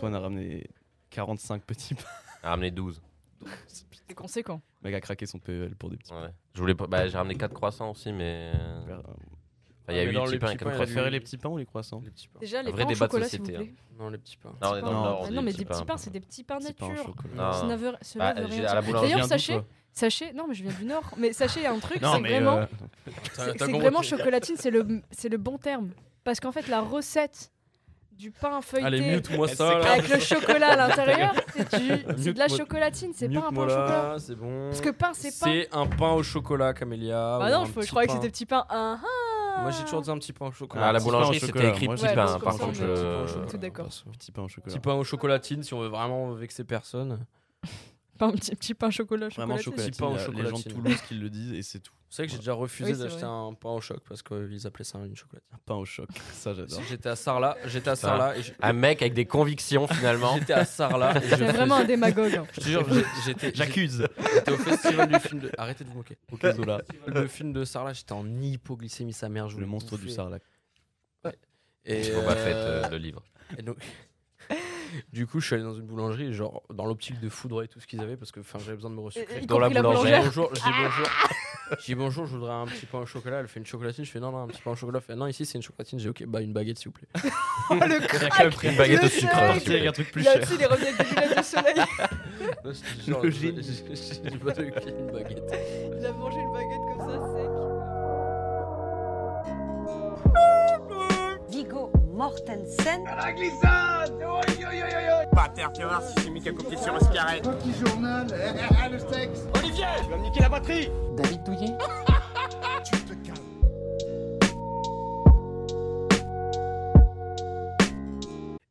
Swan a ramené 45 petits pains. a ramené 12. C'est conséquent. Le mec a craqué son PEL pour des petits pains. Ouais. Je voulais pas... bah, j'ai ramené 4 croissants aussi, mais. Faire, euh, enfin, il y a mais 8 dans petits les pains du- Préférez les petits pains ou les croissants Les petits pains. Déjà, les vrai pains au chocolat, s'il vous société, plaît. Non, les petits pains. Non, on est Petits dans le pains. Nord, on Ah non, mais des petits pains. c'est des petits pains nature. Non. Bah, D'ailleurs, sachez, sachez, non, mais je viens du Nord, mais sachez, il y a un truc, Non, c'est vraiment, euh, c'est c'est vraiment chocolatine, c'est le, c'est le bon terme. Parce qu'en fait, la recette du pain feuilleté Allez, mute-moi Elle ça. là. avec le chocolat à l'intérieur, c'est du- c'est de la chocolatine, c'est pas un pain au chocolat. c'est bon. Parce que pain, c'est pain. C'est un pain au chocolat, Camélia. Bah non, je, je petit croyais que pain. c'était petits pains. Ah, ah. Moi, j'ai toujours dit un petit pain au chocolat. Ah, à la petit pain boulangerie, c'était écrit petit pain. Par contre, Tout d'accord. Petit pain au chocolat. Petit pain au chocolatine si on veut vraiment vexer personne. Pas un petit, petit pain au chocolat. Vraiment chocolatine. chocolatine. pain au a Les gens de. Toulouse qui le disent et c'est tout. C'est vrai que j'ai déjà refusé d'acheter un pain au choc parce qu'ils appelaient ça une chocolatine. Un pain au choc. Ça, j'adore. J'étais à Sarlat, j'étais à Sarlat et je- Un mec avec des convictions finalement. j'étais à Sarlat et je C'est vraiment un démagogue. hein. Je te jure, j'ai- j'étais J'accuse. j'étais au festival du film de Arrêtez de vous moquer. Ok, Zola. Le film de Sarlat, j'étais en hypoglycémie sa mère, je Le monstre du. Sarlac. Et Boba Fett, euh, euh, le livre. Et donc, du coup, je suis allé dans une boulangerie, et genre dans l'optique de foudroyer tout ce qu'ils avaient parce que enfin, j'avais besoin de me ressucrer. Y Dans la boulangère. Bonjour, je dis bonjour. Je dis bonjour, je voudrais un petit pain au chocolat. Elle fait une chocolatine. Je fais non, non, un petit pain au chocolat. Elle fait non, ici c'est une chocolatine. J'ai ok, bah une baguette s'il vous plaît. Oh, le Il a crack quand même pris Une baguette au sucre. vous plaît. un truc plus Là cher. aussi, il est revenu avec des lunettes de soleil. Je Le j'ai- génie. j'ai- j'ai pas de pied, une baguette. Il a mangé une baguette comme ça, sec. Vigo Mortensen. Pater, fais voir si c'est mis qu'à copier sur un carré. Petit journal, le sexe. Olivier, tu vas me niquer la batterie David Douillet. Tu te calmes.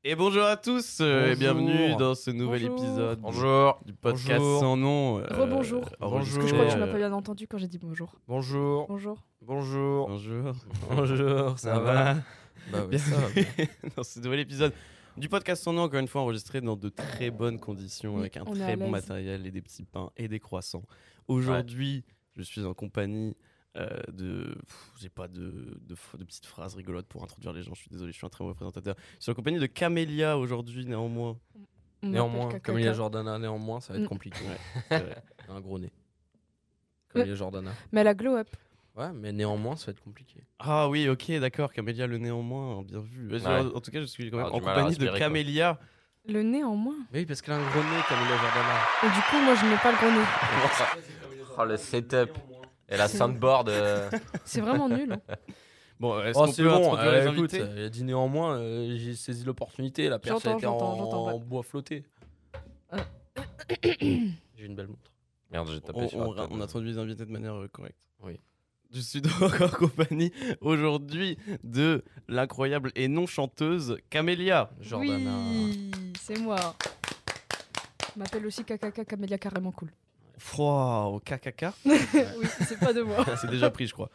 Et bonjour à tous euh, et Bonjour. bienvenue dans ce nouvel Bonjour. épisode Bonjour. du podcast Bonjour. sans nom. euh, Rebonjour. que je crois que tu m'as pas bien entendu quand j'ai dit bonjour. Bonjour, Bonjour. bonjour, Bonjour. bonjour, ça, va Bah oui, dans ce nouvel épisode du podcast sans nom, encore une fois enregistré dans de très bonnes conditions Oui, avec un très bon matériel et des petits pains et des croissants. Aujourd'hui, je suis en compagnie euh, de. J'ai pas de, de, f- de petites phrases rigolotes pour introduire les gens, je suis désolé, je suis un très mauvais présentateur. Je suis en compagnie de Camélia aujourd'hui, néanmoins. On Néanmoins, m'appelle comme il y a Cacaca. Jordana, néanmoins, ça va être Mm. compliqué. C'est vrai. Un gros nez. Comme Ouais. il y a Jordana. Mais elle a glow up. Ouais, mais néanmoins, ça va être compliqué. Ah oui, ok, d'accord, Camélia le néanmoins, bien vu. Ouais. En tout cas, je suis quand même Ah, en compagnie de quoi. Camélia. Le nez en moins. Mais oui, parce qu'elle a un gros nez, Camilla Jordana. Et du coup, moi, je n'ai pas le gros nez. Oh, le setup. Et la soundboard. euh, C'est vraiment nul. hein. Bon, est-ce Oh, qu'on c'est peut bon, introduire euh, les écoute, invités euh, il a dit néanmoins, euh, j'ai saisi l'opportunité, la perche J'entends, était en, ouais. en bois flotté. Euh. j'ai une belle montre. Merde, j'ai tapé on, sur on, la table. on introduit les invités de manière correcte. Oui. Je suis donc en compagnie aujourd'hui de l'incroyable et non chanteuse Camélia. Jordana. Oui, c'est moi. Je m'appelle aussi Kakaka Camélia carrément cool. Wow, KKK. oui, c'est pas de moi. C'est déjà pris, je crois.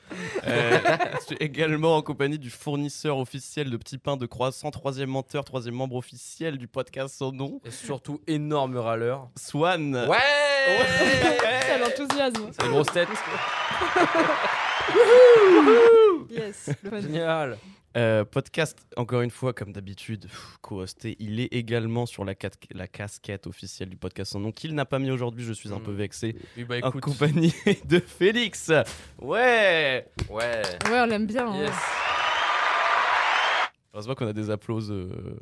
Euh, je suis également en compagnie du fournisseur officiel de petits pains de croissant, troisième menteur, troisième membre officiel du podcast sans nom, Et surtout, énorme râleur. Swan. Ouais Quel enthousiasme. C'est une grosse tête. Yes. Génial. Euh, podcast, encore une fois, comme d'habitude, co-hosté. Il est également sur la, casquette officielle du podcast sans nom qu'il n'a pas mis aujourd'hui. Je suis un peu vexé. Oui, bah En écoute. compagnie de Félix. Ouais. Ouais. Ouais, on l'aime bien. hein. Yes. Heureusement qu'on a des applauses. euh,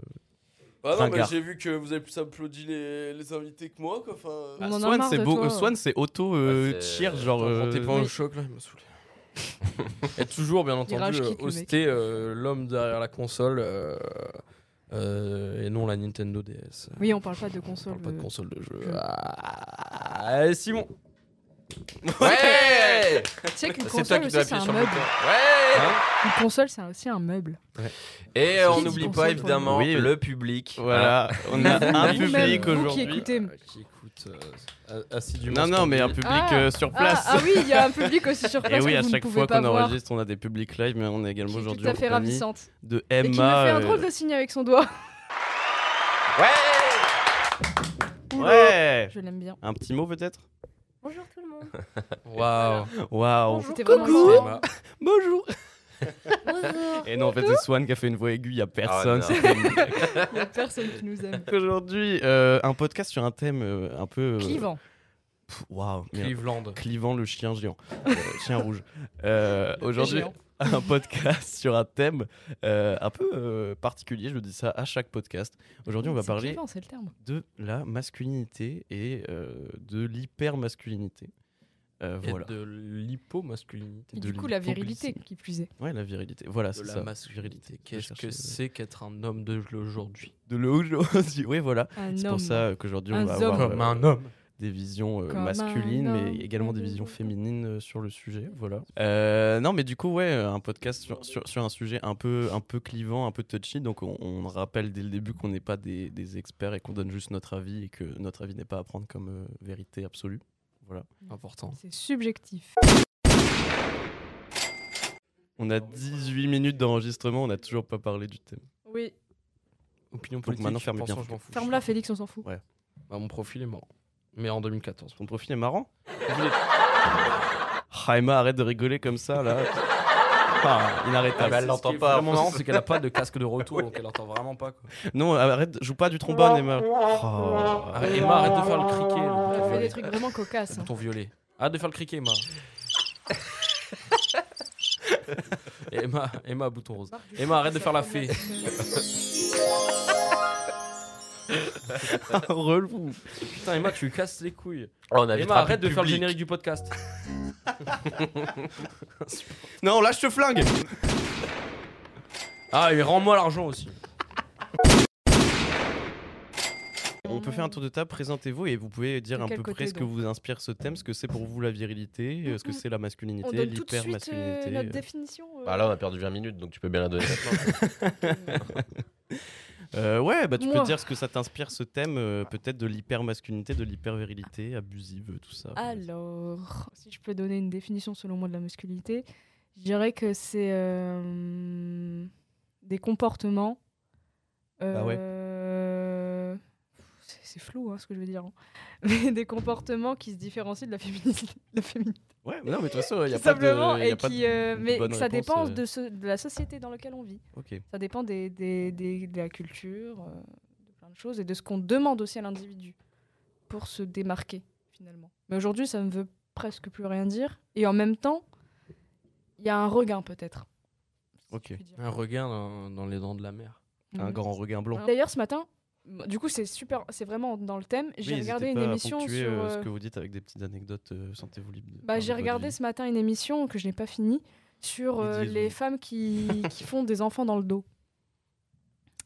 Ah non, mais j'ai vu que vous avez plus applaudi les, les invités que moi, quoi. Enfin, ah, en Swan, c'est toi. euh, Swan, c'est auto euh, Ouais, cheer, genre. T'es euh, pas au choc là, il m'a saoulé. Et toujours, bien entendu, euh, hosté euh, l'homme derrière la console euh, euh, et non la Nintendo DS. Oui, on parle pas de On console. parle pas de console de jeu. jeu. Ah, Simon Ouais Tu sais qu'une C'est toi console qui aussi, dois c'est appuyer un sur le meuble. Ouais Une console, c'est aussi un meuble. Et Qui on dit n'oublie console pas pour évidemment Oui. le public. Voilà, on a un public vous qui aujourd'hui. écoutez. euh, qui écoute euh, assidûment. Non, ce non, qu'on mais dit. un public Ah. euh, sur Ah, place. ah oui, il y a un public aussi sur place Et oui, que à vous ne chaque pouvez fois pas qu'on voir, enregistre, on a des publics live, mais on est également qui est aujourd'hui tout à fait compagnie ravissante. de Et qui me Emma. fait un euh, drôle de signe avec son doigt. Ouais Ouais Je l'aime bien. Un petit mot peut-être? Bonjour tout le monde. Waouh. Waouh Coucou. Emma. Bonjour Et non, en fait, c'est Swan qui a fait une voix aiguë, il y a personne. c'était une blague. Il y a personne qui nous aime. Aujourd'hui, euh, un podcast sur un thème euh, un peu. euh, Clivant. Waouh. Cleveland. Clivant le chien géant, Euh, chien rouge. Euh, Aujourd'hui, géant. Un podcast sur un thème euh, un peu euh, particulier. Je dis ça à chaque podcast. Aujourd'hui, on va parler clivant, c'est le terme. de la masculinité et euh, de l'hyper-masculinité. Euh, voilà. de l'hypomasculinité. Du coup, la virilité qui plus est. Ouais, la virilité. Voilà, De c'est la ça. masculinité. Qu'est-ce que c'est qu'être un homme de aujourd'hui? De l'aujourd'hui. Oui, voilà. C'est pour ça qu'aujourd'hui, on va homme. avoir Comme un homme. Des visions euh, un masculines, mais également des visions féminines euh, sur le sujet. Voilà. Euh, non, mais du coup, ouais, un podcast sur, sur, sur un sujet un peu, un peu clivant, un peu touchy. Donc, on, on rappelle dès le début qu'on n'est pas des, des experts et qu'on donne juste notre avis et que notre avis n'est pas à prendre comme euh, vérité absolue. Voilà. Important. C'est subjectif. On a 18 minutes d'enregistrement, on n'a toujours pas parlé du thème. Oui. Opinion Donc politique. maintenant, ferme bien. Ferme-la, Félix, on s'en fout. Ouais. Bah, mon profil est mort. Mais en 2014. Ton profil est marrant Ah, Emma, arrête de rigoler comme ça, là. Ah, inarrêtable. mais elle Ce l'entend pas, vraiment marrant, c'est qu'elle a pas de casque de retour, donc elle entend vraiment pas. Quoi. Non, arrête, joue pas du trombone, Emma. Oh. Arrête, Emma, arrête de faire le criquet. Le On bouton a fait violet. des trucs vraiment cocasses. Hein. bouton violet. Arrête de faire le criquet, Emma. Emma, Emma, bouton rose. Emma, arrête de faire la fée. Relou. Putain, Emma, tu casses les couilles. Oh, on Emma, arrête de faire le générique du podcast. Non, lâche ce flingue Ah, et rends-moi l'argent aussi. On peut faire un tour de table, présentez-vous et vous pouvez dire De un peu près ce que vous inspire ce thème, ce que c'est pour vous la virilité, euh, ce que c'est la masculinité, euh, l'hyper-masculinité. notre euh. définition. euh. Bah là, on a perdu 20 minutes, donc tu peux bien la donner maintenant. Euh, ouais, bah tu peux dire ce que ça t'inspire ce thème, euh, peut-être de l'hyper-masculinité, de l'hyper-virilité, abusive, tout ça. Alors, si je peux donner une définition selon moi de la masculinité, je dirais que c'est euh, des comportements. Bah ouais. C'est- flou hein, ce que je veux dire. hein. Mais des comportements qui se différencient de la féminité. la féminité Ouais, mais non, mais de toute façon, il y a pas de. simplement. y a et pas qui, de- euh, de mais ça réponse, dépend euh. de, ce- de la société dans laquelle on vit. Ok. Ça dépend des, des- des- de la culture, euh, de plein de choses, et de ce qu'on demande aussi à l'individu pour se démarquer, finalement. Mais aujourd'hui, ça ne veut presque plus rien dire. Et en même temps, il y a un regain, peut-être. si Ok. Un regain dans, dans les dents de la mer. Un Mhm. grand regain blanc. D'ailleurs, ce matin, du coup, c'est super, c'est vraiment dans le thème. J'ai Oui, regardé une émission sur. euh, ce euh, que vous dites avec des petites anecdotes, euh, sentez-vous libre. Bah, j'ai regardé ce matin une émission que je n'ai pas finie sur euh, les Zouz. femmes qui, qui font des enfants dans le dos.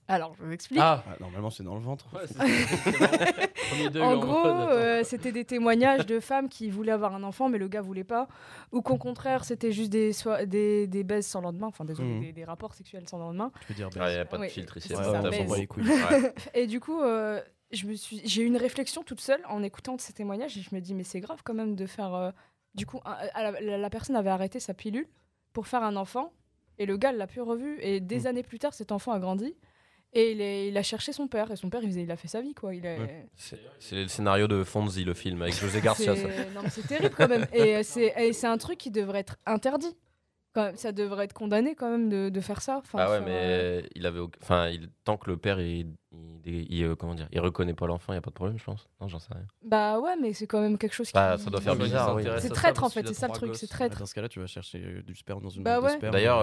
Alors, je vous explique. Ah Ah, normalement, c'est dans le ventre. Ouais, c'est- En gros, euh, c'était des témoignages de femmes qui voulaient avoir un enfant, mais le gars voulait pas. Ou qu'au contraire, c'était juste des, soi- des, des baises sans lendemain, enfin désolé, Mhm. des, des rapports sexuels sans lendemain. Tu peux dire. Il n'y a pas de Oui, filtre ici. Ouais. Ouais. Et du coup, euh, je me suis, j'ai eu une réflexion toute seule en écoutant ces témoignages et je me dis, mais c'est grave quand même de faire. euh, du coup, un- à la, la- la personne avait arrêté sa pilule pour faire un enfant et le gars l'a plus revu. Et des Mhm. années plus tard, cet enfant a grandi. Et il, est- il a cherché son père. Et son père, il, faisait- il a fait sa vie, quoi. Il est, Ouais. C'est c'est le scénario de Fonzie, le film, avec José Garcia. ça. C'est- non, mais c'est terrible quand même. Et euh, c'est et c'est un truc qui devrait être interdit. Quand même, ça devrait être condamné quand même de, de faire ça. Enfin, Ah ouais, faire, euh, mais il avait, enfin, il... tant que le père, il, il, il, euh, comment dire, il reconnaît pas l'enfant, il y a pas de problème, je pense. Non, j'en sais rien. Bah ouais, mais c'est quand même quelque chose qui. Bah, ça doit faire mais bizarre, oui. C'est traître en fait, c'est ça le truc, gosses. c'est Bah, traître. dans ce cas-là, tu vas chercher du sperme dans une Bah ouais. de sperme. D'ailleurs,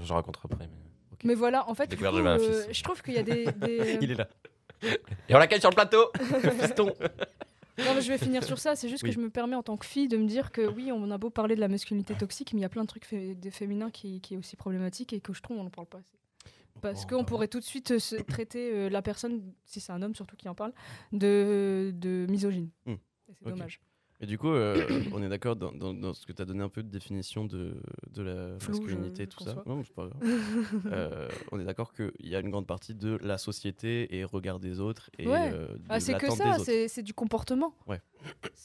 je raconte après. mais- Mais voilà, en fait, du coup, euh, je trouve qu'il y a des. des- Il est là. Et on l'accueille sur le plateau Fiston. Non, mais je vais finir sur ça. C'est juste Oui. que je me permets en tant que fille de me dire que oui, on a beau parler de la masculinité toxique, mais il y a plein de trucs fé- des féminins qui, qui est aussi problématique et que je trouve on n'en parle pas assez. Parce qu'on pourrait tout de suite euh, se traiter euh, la personne, si c'est un homme surtout qui en parle, de, de misogyne. Hmm. C'est dommage. Et du coup, euh, on est d'accord dans, dans- dans ce que tu as donné un peu de définition de, de la Flou, masculinité tout ça. Non, pas grave. Euh, on est d'accord qu'il y a une grande partie de la société et regard des autres et Ouais. euh, de Ah, c'est que ça, c'est c'est du comportement.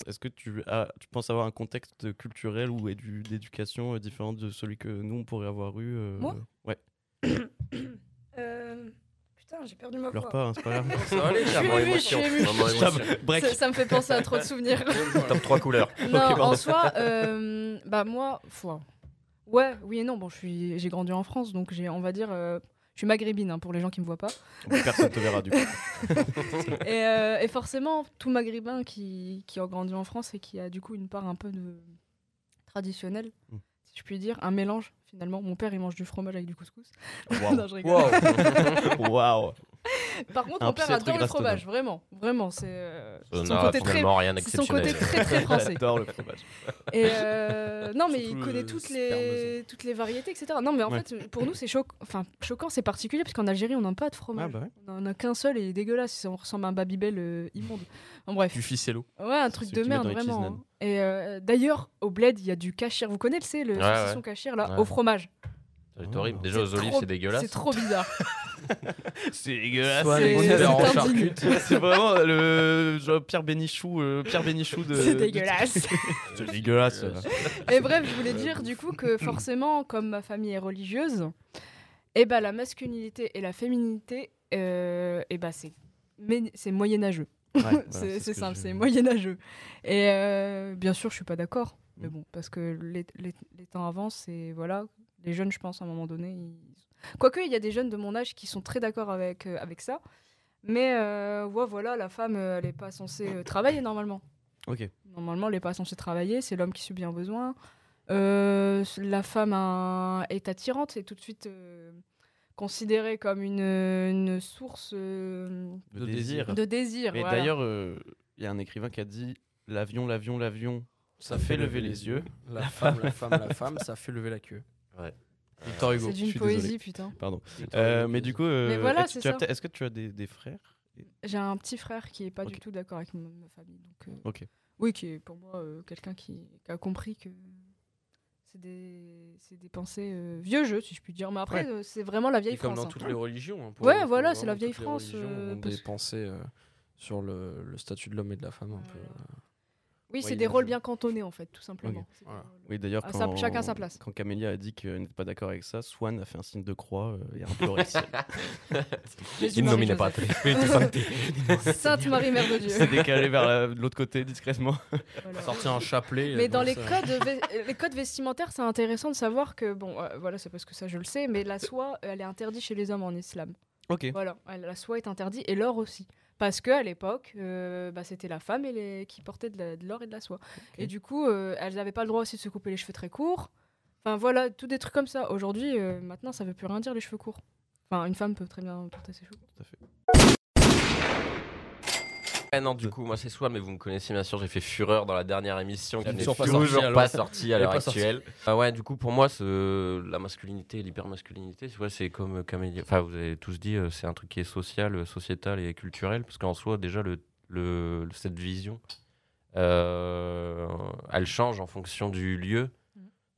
Est-ce que tu, as, tu penses avoir un contexte culturel ou édu- d'éducation euh, différent de celui que nous, on pourrait avoir eu euh, Moi Ouais, Euh, Putain, j'ai perdu ma pleure pas, hein, c'est pas grave. Ça va aller, émotion. émotion. Break. Ça, ça me fait penser à trop de souvenirs. Top 3 couleurs. Non, en pardon. soi, euh, bah moi, foi. Ouais, oui et non. Bon, je suis, j'ai grandi en France, donc j'ai, on va dire, euh, je suis maghrébine hein, pour les gens qui me voient pas. Personne te verra du coup. et, euh, et forcément, tout maghrébin qui, qui a grandi en France et qui a du coup une part un peu de traditionnelle, Mm. Si je puis dire, un mélange finalement. Mon père, il mange du fromage avec du couscous. Waouh. Par contre, mon père adore le fromage, vraiment, vraiment. C'est euh, son n'a côté très, rien son côté très très français. J'adore le fromage. Et euh, non, mais il connaît le toutes les, toutes les variétés, etc. Non, mais en Ouais. fait, pour nous, c'est choc... enfin, choquant, c'est particulier, parce qu'en Algérie, on n'a pas de fromage. Ah bah ouais. On en a qu'un seul et il est dégueulasse. On ressemble à un Babybel euh, immonde. En bref. Du ficello. Ouais, un truc de merde, vraiment. hein. Et euh, d'ailleurs, au bled, il y a du cachir. Vous connaissez le saucisson ouais. cachir, là, Ouais. au fromage? C'est horrible. Déjà, C'est aux olives, c'est dégueulasse. C'est trop bizarre. C'est dégueulasse. C'est- c'est. C'est vraiment le genre Pierre Bénichou, euh, Pierre Bénichou de. C'est dégueulasse. C'est dégueulasse. Et bref, je voulais dire du coup que forcément, comme ma famille est religieuse, et ben la masculinité et la féminité, euh, et ben c'est mais- c'est moyenâgeux. Ouais, voilà, c'est c'est simple, je- c'est moyenâgeux. Et euh, bien sûr, je suis pas d'accord, mais Mm. bon, parce que les, les- les temps avancent et voilà, les jeunes, je pense, à un moment donné, ils... quoique il y a des jeunes de mon âge qui sont très d'accord avec euh, avec ça, mais euh, ouais, voilà, la femme, euh, elle est pas censée euh, travailler normalement. Ok. Normalement, elle n'est pas censée travailler, c'est l'homme qui subit un besoin. Euh, la femme a- est attirante, c'est tout de suite euh, considéré comme une, une source euh, De De désir. de désir. Mais voilà. d'ailleurs, euh, il y a un écrivain qui a dit L'avion, l'avion, l'avion, ça fait lever les yeux. La femme, la femme, la femme, ça fait lever la queue. Ouais. Victor Hugo. c'est d'une poésie, désolé. putain. Pardon. Euh, mais du coup, euh, Mais voilà, est-ce que tu as que tu des, des frères J'ai un petit frère qui est pas du tout d'accord avec ma, ma famille. Donc, euh, Ok. Oui, qui est pour moi euh, quelqu'un qui, qui a compris que c'est des, c'est des pensées euh, vieux jeux, si je puis dire. Mais après, Ouais. c'est vraiment la vieille Et comme France. dans hein. toutes les religions. hein, pour Ouais, voilà, c'est la vieille France, religions euh, ont parce- des pensées euh, sur le, le statut de l'homme et de la femme un peu. Oui, c'est des rôles bien cantonnés, en fait, tout simplement. C'est Voilà. Oui, d'ailleurs, sa- quand, chacun sa place. quand Camélia a dit qu'elle n'était pas d'accord avec ça, Swan a fait un signe de croix euh, et a. Jésus, Il nominait pas. Sainte Marie, Mère de Dieu. s'est décalé vers l'autre côté discrètement. Voilà. Sortir un chapelet. Mais dans les codes, ve- les codes vestimentaires, c'est intéressant de savoir que, bon, euh, voilà, c'est parce que ça je le sais, mais la soie, elle est interdite chez les hommes en islam. Ok. Voilà, la soie est interdite et l'or aussi. Parce qu'à l'époque, euh, bah, c'était la femme et les... qui portait de l'or et de la soie. Et du coup, euh, elles n'avaient pas le droit aussi de se couper les cheveux très courts. Enfin voilà, tout des trucs comme ça. Aujourd'hui, euh, maintenant, ça veut plus rien dire les cheveux courts. Enfin, une femme peut très bien porter ses cheveux courts. Non, du coup, moi c'est Swan, mais vous me connaissez bien sûr, j'ai fait Fureur dans la dernière émission qui n'est toujours pas sortie, pas à l'heure actuelle. Ah ouais, du coup, pour moi, ce- la masculinité et l'hypermasculinité, c'est comme Camélia. Enfin, vous avez tous dit, euh, c'est un truc qui est social, euh, sociétal et culturel, parce qu'en soi, déjà, le, le- le- cette vision, euh, elle change en fonction du lieu.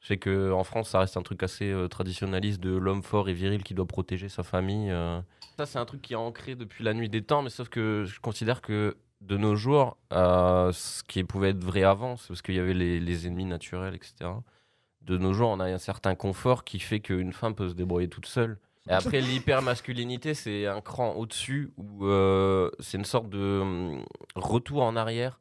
Je sais qu'en France, ça reste un truc assez euh, traditionnaliste de l'homme fort et viril qui doit protéger sa famille. euh. Ça, c'est un truc qui est ancré depuis la nuit des temps, mais sauf que je considère que de nos jours, euh, ce qui pouvait être vrai avant, c'est parce qu'il y avait les, les ennemis naturels, etc. De nos jours, on a un certain confort qui fait qu'une femme peut se débrouiller toute seule. Et après, l'hypermasculinité, c'est un cran au-dessus où euh, c'est une sorte de hum, retour en arrière.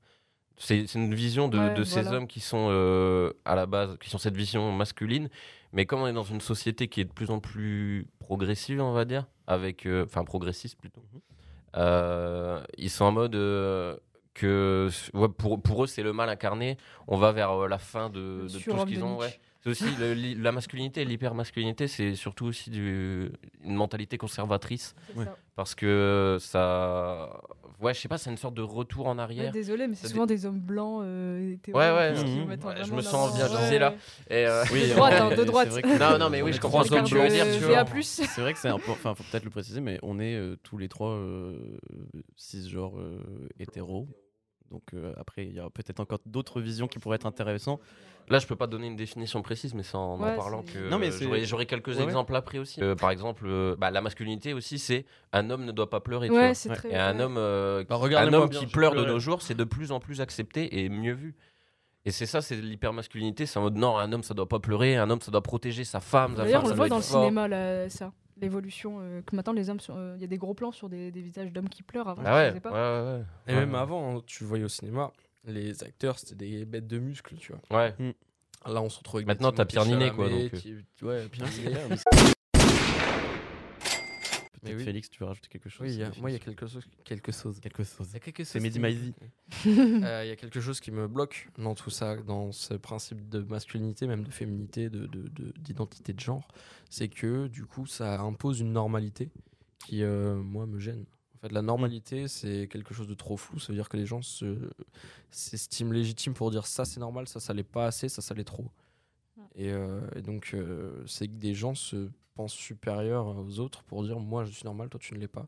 C'est une vision de, Ouais, de ces voilà. hommes qui sont euh, à la base, qui sont cette vision masculine. Mais comme on est dans une société qui est de plus en plus progressive, on va dire, avec, euh, enfin progressiste plutôt, euh, ils sont en mode euh, que ouais, pour, pour eux c'est le mal incarné. On va vers euh, la fin de, de tout ce qu'ils ont. Ouais. C'est aussi le- li- la masculinité l'hypermasculinité, c'est surtout aussi du, une mentalité conservatrice parce que ça, ouais, je sais pas, c'est une sorte de retour en Ouais, arrière. désolé, mais c'est souvent des hommes blancs. euh, Ouais, ouais. Mhm. mettent Ouais, je me en sens bien Ouais, visé là. Et, euh, Oui, De droite, hein, de droite. que- Non, non, mais oui, je comprends ce que hommes tu veux blancs. dire. C'est vrai que c'est un peu. Enfin, faut peut-être le préciser, mais on est euh, tous les trois euh, cisgenres euh, hétéros. Donc euh, après, il y a peut-être encore d'autres visions qui pourraient être intéressantes. Là, je peux pas donner une définition précise, mais c'est en en parlant que Non, mais euh, c'est- j'aurais j'aurais quelques Ouais, ouais. exemples après aussi. Euh, par exemple, euh, bah, la masculinité aussi, c'est un homme ne doit pas pleurer. tu vois. très. Et un homme, euh, Bah, un homme bien, qui pleure de nos jours, c'est de plus en plus accepté et mieux vu. Et c'est ça, c'est l'hypermasculinité. C'est en mode non, un homme ça doit pas pleurer, un homme ça doit protéger sa femme. sa D'ailleurs, femme, on ça le voit dans le fort. cinéma, là, ça. L'évolution. euh, que maintenant, les hommes. sont- euh, Il y a des gros plans sur des, des visages d'hommes qui pleurent avant. Ah ouais, pas. ouais, ouais. Et Ouais. même avant, hein, tu voyais au cinéma, les acteurs, c'était des bêtes de muscles, tu vois. Ouais. Là, on se retrouve avec Maintenant, t'as Pierre Ninet, quoi, donc, qui- Ouais, Pierre Ninet. Peut-être oui. Félix, tu veux rajouter quelque chose Oui, il y a- sur moi, il y a quelque chose. Quelque chose. quelque chose. Il y a quelque C'est chose Mehdi. Euh, Il y a quelque chose qui me bloque dans tout ça, dans ce principe de masculinité, même de féminité, de- de- de- d'identité de, genre. C'est que du coup, ça impose une normalité qui, euh, moi, me gêne. En fait, la normalité, c'est quelque chose de trop flou. Ça veut dire que les gens se- s'estiment légitimes pour dire ça, c'est normal, ça, ça l'est pas assez, ça, ça l'est trop. Et, euh, et donc, euh, c'est que des gens se pensent supérieurs aux autres pour dire moi, je suis normal, toi, tu ne l'es pas.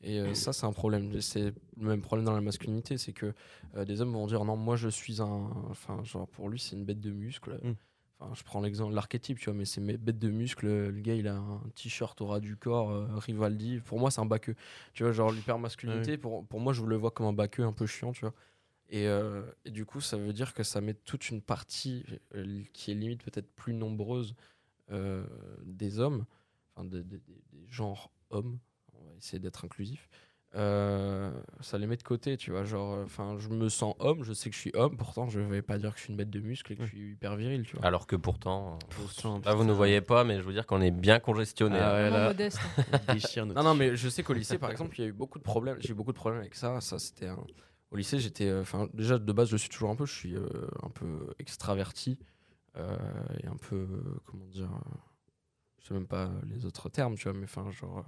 Et euh, ça, c'est un problème. C'est le même problème dans la masculinité, c'est que euh, des hommes vont dire non, moi, je suis un. Enfin, genre, pour lui, c'est une bête de muscles. Mm. Enfin, je prends l'exemple, l'archétype, tu vois, mais c'est mes bêtes de muscles. Le gars, il a un t-shirt au ras du corps, euh, Rivaldi. Pour moi, c'est un baqueux. Tu vois, genre, l'hypermasculinité, pour, pour moi, je le vois comme un baqueux un peu chiant, tu vois. Et, euh, et du coup, ça veut dire que ça met toute une partie euh, qui est limite peut-être plus nombreuse euh, des hommes, enfin des, des- des- des genres hommes, on va essayer d'être inclusif, euh, ça les met de côté, tu vois. Genre, enfin, je me sens homme, je sais que je suis homme, pourtant je vais pas dire que je suis une bête de muscles et que je suis hyper viril, tu vois. Alors que pourtant, Pourtant, là vous ne voyez pas, mais je veux dire qu'on est bien congestionné. Ah hein. ouais, là, modeste. déchire notre Non, non, mais je sais qu'au lycée, par exemple, il y a eu beaucoup de problèmes. J'ai eu beaucoup de problèmes avec ça. Ça, c'était un- Au lycée, j'étais. euh, Enfin, déjà de base, je suis toujours un peu. Je suis euh, un peu extraverti euh, et un peu. euh, comment dire. euh, je sais même pas les autres termes, tu vois, mais enfin, genre. euh,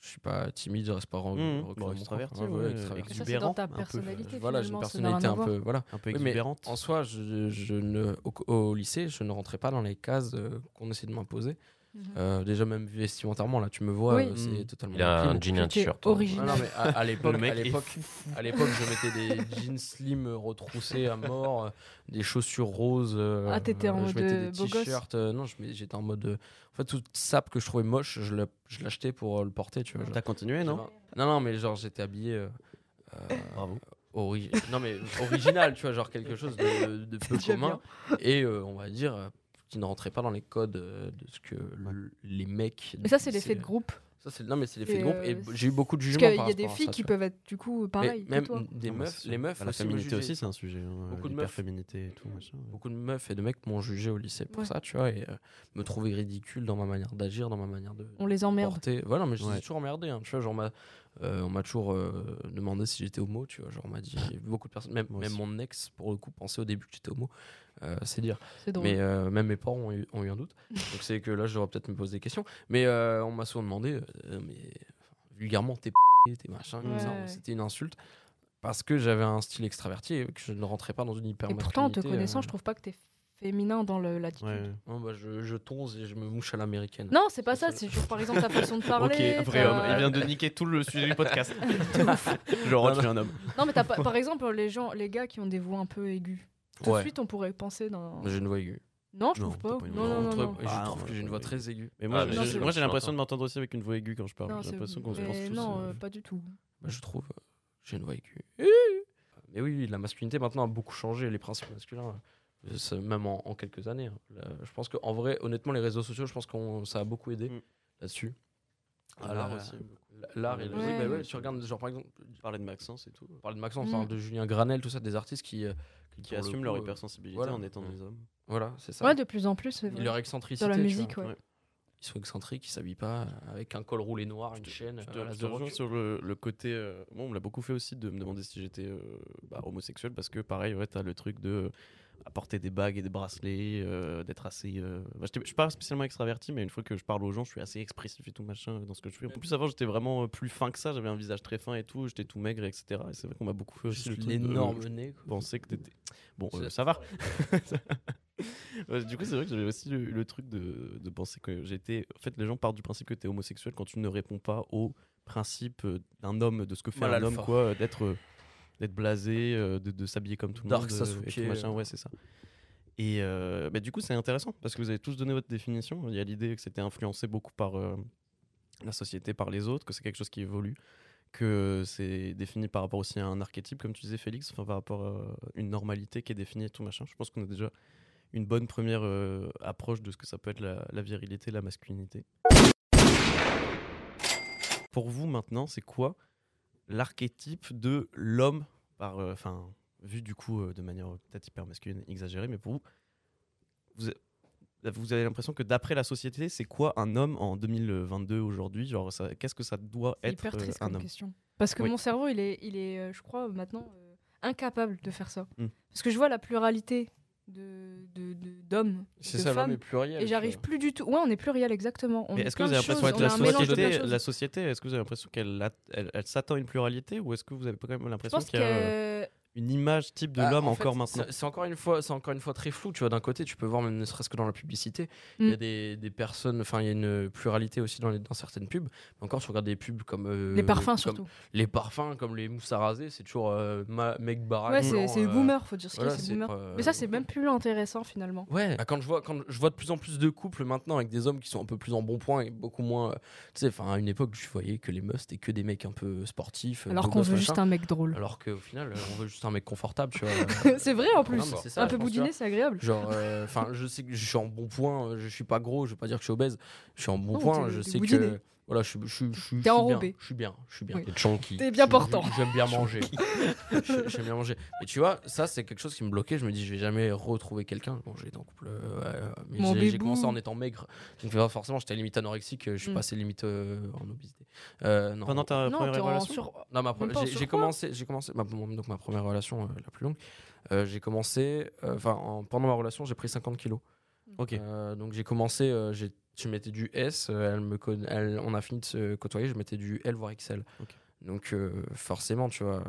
je suis pas timide, je reste pas re- Mmh, bon, extraverti, coin. ouais, extraverti. Ça, c'est dans ta Exubérant, un peu. personnalité. Voilà, j'ai une personnalité un voir. peu. Voilà. un peu Oui, mais exubérante. En soi, je, je ne, au, au lycée, je ne rentrais pas dans les cases euh, qu'on essaie de m'imposer. Mhm. Euh, déjà, même vestimentairement, là, tu me vois, Oui. euh, c'est Mm. totalement. Il a un jean et un t-shirt. hein. original. Ah non, mais à, à l'époque, à l'époque, à l'époque, je mettais des jeans slim retroussés à mort, euh, des chaussures roses. euh, Ah, t'étais en mode, Je mettais des t-shirts. euh, non, j'étais en mode. euh, en fait, toute sape que je trouvais moche, je l'a- je l'achetais pour euh, le porter, tu vois. genre. T'as continué, non Non, non, mais genre, j'étais habillé. Bravo. ori- non, mais original, tu vois, genre quelque chose de, de peu commun. Et euh, on va dire. Euh, qui ne rentrait pas dans les codes euh, de ce que les mecs. Mais ça, c'est l'effet de groupe. Ça, c'est non, mais c'est l'effet Et, de groupe. euh, Et b- j'ai eu beaucoup de Parce jugements. qu'il par y a des filles ça, qui peuvent être du coup Mais pareil. même toi. des Non, meufs, les meufs la féminité aussi, c'est un sujet. hein, Beaucoup de l'hyperféminité et tout, machin. Beaucoup de meufs et de mecs m'ont jugé au lycée pour Ouais. ça, tu vois, et euh, me trouvaient ridicule dans ma manière d'agir, dans ma manière de On les emmerde. porter. Voilà, mais je les ai Ouais. toujours emmerdé, hein, tu vois, genre, m'a, euh, on m'a toujours euh, demandé si j'étais homo, tu vois, genre, on m'a dit, beaucoup de personnes, même, mon ex, pour le coup, pensait au début que j'étais homo, Euh, c'est dire. Mais euh, même mes parents ont eu, ont eu un doute, donc c'est que là, je devrais peut-être me poser des questions. Mais on m'a souvent demandé, mais vulgairement, t'es p***, t'es machin, Ouais. c'était une insulte. Parce que j'avais un style extraverti et que je ne rentrais pas dans une hyper Et pourtant, en te connaissant, euh, je trouve pas que t'es féminin dans le- l'attitude. Ouais. Non, bah, je, je tonce et je me mouche à l'américaine. Non, c'est pas ça. C'est juste, par exemple, ta façon de parler. Ok, vrai ta- homme. Il vient de niquer tout le sujet du podcast. Je rentre, je suis un homme. Non, mais t'as pas- par exemple, les gens, les gars qui ont des voix un peu aiguës. Tout de suite, on pourrait penser dans. J'ai une voix aiguë. Non, je Non, trouve pas. Non, non, Je non, trouve- non. je Ah, trouve non, que j'ai une voix très aiguë. Mais moi, Ah, j'ai- l'impression de m'entendre aussi avec une voix aiguë quand je parle. Non, J'ai l'impression qu'on se pense tous. non, euh, euh, pas du tout. Bah, je trouve euh, j'ai une voix aiguë. Mais oui, la masculinité maintenant a beaucoup changé, les principes masculins, euh, même en, en quelques années. hein. Là, je pense qu'en vrai, honnêtement, les réseaux sociaux, je pense que ça a beaucoup aidé Mm. là-dessus. Ah, l'art aussi. L'art et le- Ouais. oui, bah ouais, tu regardes, genre par exemple, Parler de Maxence et tout. on parle de Maxence, Mm. parle de Julien Granel, tout ça, des artistes qui, euh, Qui le assument coup, leur euh, hypersensibilité voilà. en étant Ouais. des hommes. Voilà, c'est ça. Ouais, de plus en plus, c'est Et vrai. leur excentricité. Dans la musique, ouais. Ils sont excentriques, ils s'habillent pas euh, avec un col roulé noir, une chaîne. Je te, euh, je te rejoins sur le, le côté. euh, bon, on me l'a beaucoup fait aussi de me demander si j'étais euh, bah, homosexuel parce que, pareil, ouais, t'as le truc de euh, apporter des bagues et des bracelets, euh, d'être assez. euh, bah, je suis pas spécialement extraverti, mais une fois que je parle aux gens, je suis assez expressif et tout machin euh, dans ce que je fais. En plus, avant, j'étais vraiment euh, plus fin que ça, j'avais un visage très fin et tout, j'étais tout maigre, etc. Et c'est vrai qu'on m'a beaucoup fait aussi le Juste truc de- l'énorme nez. quoi. penser que t'étais. Bon, euh, ça va. Ouais, du coup, c'est vrai que j'avais aussi le, le truc de, de penser que j'étais. En fait, les gens partent du principe que t'es homosexuel quand tu ne réponds pas au principe euh, d'un homme, de ce que fait un homme, quoi, euh, d'être euh, d'être blasé, de, de s'habiller comme tout le Dark monde. euh, et Sasuke, tout machin, ouais, c'est ça. Et euh, bah, du coup, c'est intéressant parce que vous avez tous donné votre définition. Il y a l'idée que c'était influencé beaucoup par euh, la société, par les autres, que c'est quelque chose qui évolue, que c'est défini par rapport aussi à un archétype, comme tu disais, Félix, enfin, par rapport à une normalité qui est définie et tout machin. Je pense qu'on a déjà une bonne première euh, approche de ce que ça peut être la, la virilité, la masculinité. Pour vous maintenant, c'est quoi l'archétype de l'homme, par, euh, enfin, vu du coup euh, de manière peut-être hyper masculine, exagérée, mais pour vous, vous, vous avez l'impression que d'après la société, c'est quoi un homme en 2022 aujourd'hui? Genre, qu'est-ce que ça doit C'est être hyper triste un homme? question. Parce que Oui. mon cerveau, il est, il est je crois, maintenant incapable de faire ça. Hmm. Parce que je vois la pluralité de de- de- d'hommes, C'est ça, l'homme est pluriel. et j'arrive plus du tout. Ouais, on est pluriel, exactement. On est-ce que vous avez l'impression que la société, choses. la société, est-ce que vous avez l'impression qu'elle a- elle, elle s'attend à une pluralité ou est-ce que vous avez quand même l'impression qu'il y a que une image type de Ah, l'homme en fait, encore maintenant c'est- encore une fois, c'est encore une fois très flou. Tu vois, d'un côté, tu peux voir même ne serait-ce que dans la publicité, il y a Mm. des, des personnes, enfin, il y a une pluralité aussi dans, les, dans certaines pubs. Mais encore, tu regardes des pubs comme euh, les parfums comme surtout. les parfums, comme les mousses à raser, c'est toujours euh, ma- mec baraque. Ouais, c'est euh, boomer, faut dire ce qu'il y a, voilà, c'est boomer. euh, Mais ça, c'est même plus intéressant finalement. Ouais, bah, quand je vois quand je vois de plus en plus de couples maintenant avec des hommes qui sont un peu plus en bon point et beaucoup moins euh, tu sais enfin à une époque je voyais que les meufs c'était que des mecs un peu sportifs euh, Alors qu'on veut machin. juste un mec drôle. alors qu'au final euh, on veut juste un mec confortable tu vois c'est vrai en plus. C'est ça, un peu boudiné, c'est agréable. Genre, euh, enfin, je sais que je suis en bon point, euh, je suis pas gros, je vais pas dire que je suis obèse, je suis en bon Non, point, je sais que. Voilà, je suis, je, je, suis- je T'es suis enrobé. bien, Je suis bien, je suis bien. Oui. Et chonky. T'es bien portant. J'aime bien manger. J'ai- J'aime bien manger. Et tu vois, ça, c'est quelque chose qui me bloquait. Je me dis, je vais jamais retrouver quelqu'un. Bon, j'ai été en couple, euh, ouais, euh, mais j'ai- commencé en étant maigre. Donc, euh, forcément, j'étais limite anorexique. Je suis Mm. passé limite euh, en obésité. Euh, non. Pendant ta Non, première t'es relation sur... Non, ma pre- j'ai- commencé, j'ai commencé ma, donc ma première relation euh, la plus longue. euh, j'ai commencé, euh, enfin en- pendant ma relation, j'ai pris 50 kilos. Ok. Euh, donc j'ai commencé, euh, j'ai- je mettais du S, euh, elle me elle- on a fini de se côtoyer, je mettais du L voire XL. Donc euh, forcément, tu vois,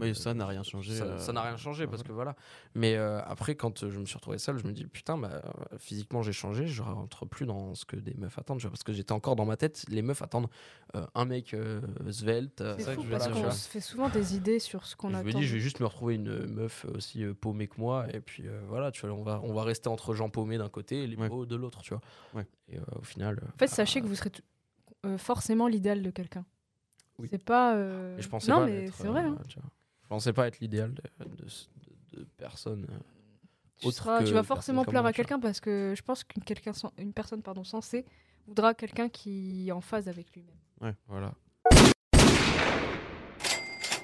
Oui, ça n'a rien changé. ça euh, n'a rien changé parce que voilà. Mais euh, après, quand euh, je me suis retrouvé seul, je me dis putain, bah, euh, physiquement j'ai changé, je rentre plus dans ce que des meufs attendent. tu vois, parce que j'étais encore dans ma tête, les meufs attendent euh, un mec euh, svelte. euh, C'est ça que je parce qu'on se fait souvent des idées sur ce qu'on je attend. me dis, je vais juste me retrouver une meuf aussi euh, paumée que moi, et puis euh, voilà, tu vois, on va, on va rester entre gens paumés d'un côté et les Ouais. de l'autre, tu vois. Ouais. Et euh, au final. En fait, sachez que vous serez euh, forcément l'idéal de quelqu'un. Oui. C'est pas. euh, je pensais non, pas mais c'est vrai. euh, hein. tu vois. Je pensais pas être l'idéal de, de, de- de personne. euh. Tu, seras- tu vas forcément plaire à quelqu'un parce que je pense qu'une quelqu'un, sen- une personne pardon, sensée voudra quelqu'un qui est en phase avec lui-même. Voilà.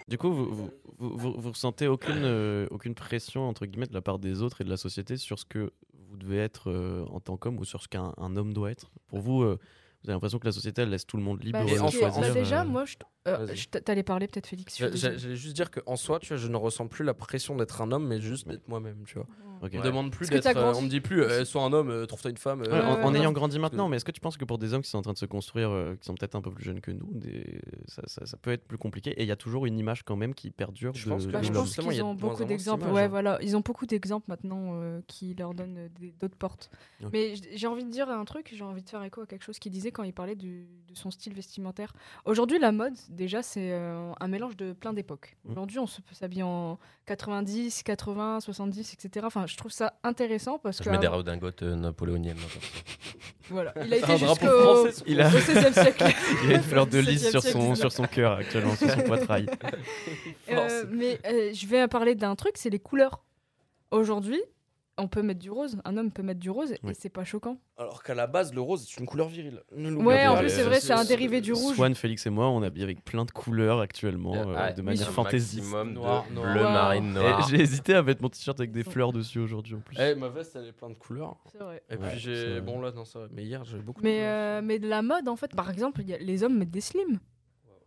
Du coup, vous, vous, vous, vous- vous ressentez aucune, euh, aucune pression entre guillemets de la part des autres et de la société sur ce que vous devez être euh, en tant qu'homme ou sur ce qu'un un homme doit être? Pour vous, euh, vous avez l'impression que la société elle laisse tout le monde libre Bah, de en qui soi- bah, soi, déjà, euh, moi, je, euh, je t'allais parler peut-être Félix. J'allais juste dire qu'en soi, tu vois, je ne ressens plus la pression d'être un homme, mais juste d'être moi-même, tu vois. On me demande plus d'être. euh, on me dit plus, euh, sois un homme, euh, trouve-toi une femme. euh, Ouais, en, ouais, en ouais. ayant grandi maintenant, mais est-ce que tu penses que pour des hommes qui sont en train de se construire, euh, qui sont peut-être un peu plus jeunes que nous, des- ça, ça- ça peut être plus compliqué Et il y a toujours une image quand même qui perdure Je de, pense Bah, je pense qu'ils a ont beaucoup d'exemples. Ouais, hein. voilà, ils ont beaucoup d'exemples maintenant euh, qui leur donnent euh, d'autres portes. Mais j'ai envie de dire un truc, j'ai envie de faire écho à quelque chose qu'il disait quand il parlait du- de son style vestimentaire. Aujourd'hui, la mode, déjà, c'est euh, un mélange de plein d'époques. Mm. Aujourd'hui, on se peut s'habiller en 90, 80, 70, etc. Enfin, je trouve ça intéressant parce Je que mets des redingotes euh, napoléoniennes. voilà, il a été jusqu'au Il a- au 16e siècle. Il y a une fleur de 17e lys sur son, 19e. sur son cœur actuellement, sur son poitrail. Euh, mais euh, je vais parler d'un truc, c'est les couleurs. Aujourd'hui, on peut mettre du rose, un homme peut mettre du rose Oui. et c'est pas choquant. Alors qu'à la base, le rose, c'est une couleur virile. Ne Ouais, en plus, euh, c'est vrai, c'est un dérivé du rouge. Swan, Félix et moi, on habille avec plein de couleurs actuellement, euh, Ah, de oui, manière fantaisiste. maximum Noir, de noir. bleu Wow. marine noir. J'ai hésité à mettre mon t-shirt avec des fleurs dessus aujourd'hui en plus. Eh, ma veste, elle est pleine de couleurs. C'est vrai. Et puis j'ai. Bon, là, non, ça va. Mais hier, j'ai beaucoup de Mais, euh, mais de la mode, en fait, par exemple, il y a- les hommes mettent des slims.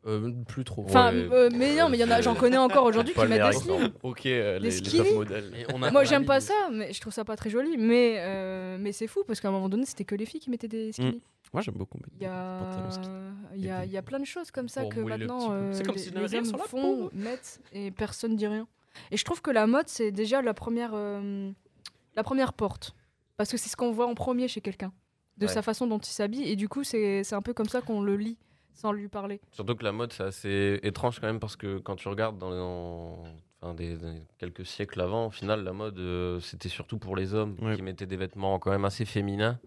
Euh, plus trop. Enfin, Ouais, euh, mais non, mais y en a, j'en connais encore aujourd'hui qui mettent des slims. Ok, euh, Des les, les modèles. Mais on a- Moi, j'aime pas ça, mais je trouve ça pas très joli. Mais, euh, mais c'est fou parce qu'à un moment donné, c'était que les filles qui mettaient des skinny. Moi j'aime beaucoup mettre Il y a, y, a, il y a plein de choses comme ça Pour que maintenant euh, comme les, si les hommes font, mettent et personne dit rien. Et je trouve que la mode, c'est déjà la première, euh, la première porte. Parce que c'est ce qu'on voit en premier chez quelqu'un, de Ouais. sa façon dont il s'habille. Et du coup, c'est c'est un peu comme ça qu'on le lit sans lui parler. Surtout que la mode, c'est assez étrange quand même parce que quand tu regardes dans, dans- enfin, des, des- quelques siècles avant, au final, la mode, euh, c'était surtout pour les hommes Ouais. qui mettaient des vêtements quand même assez féminins.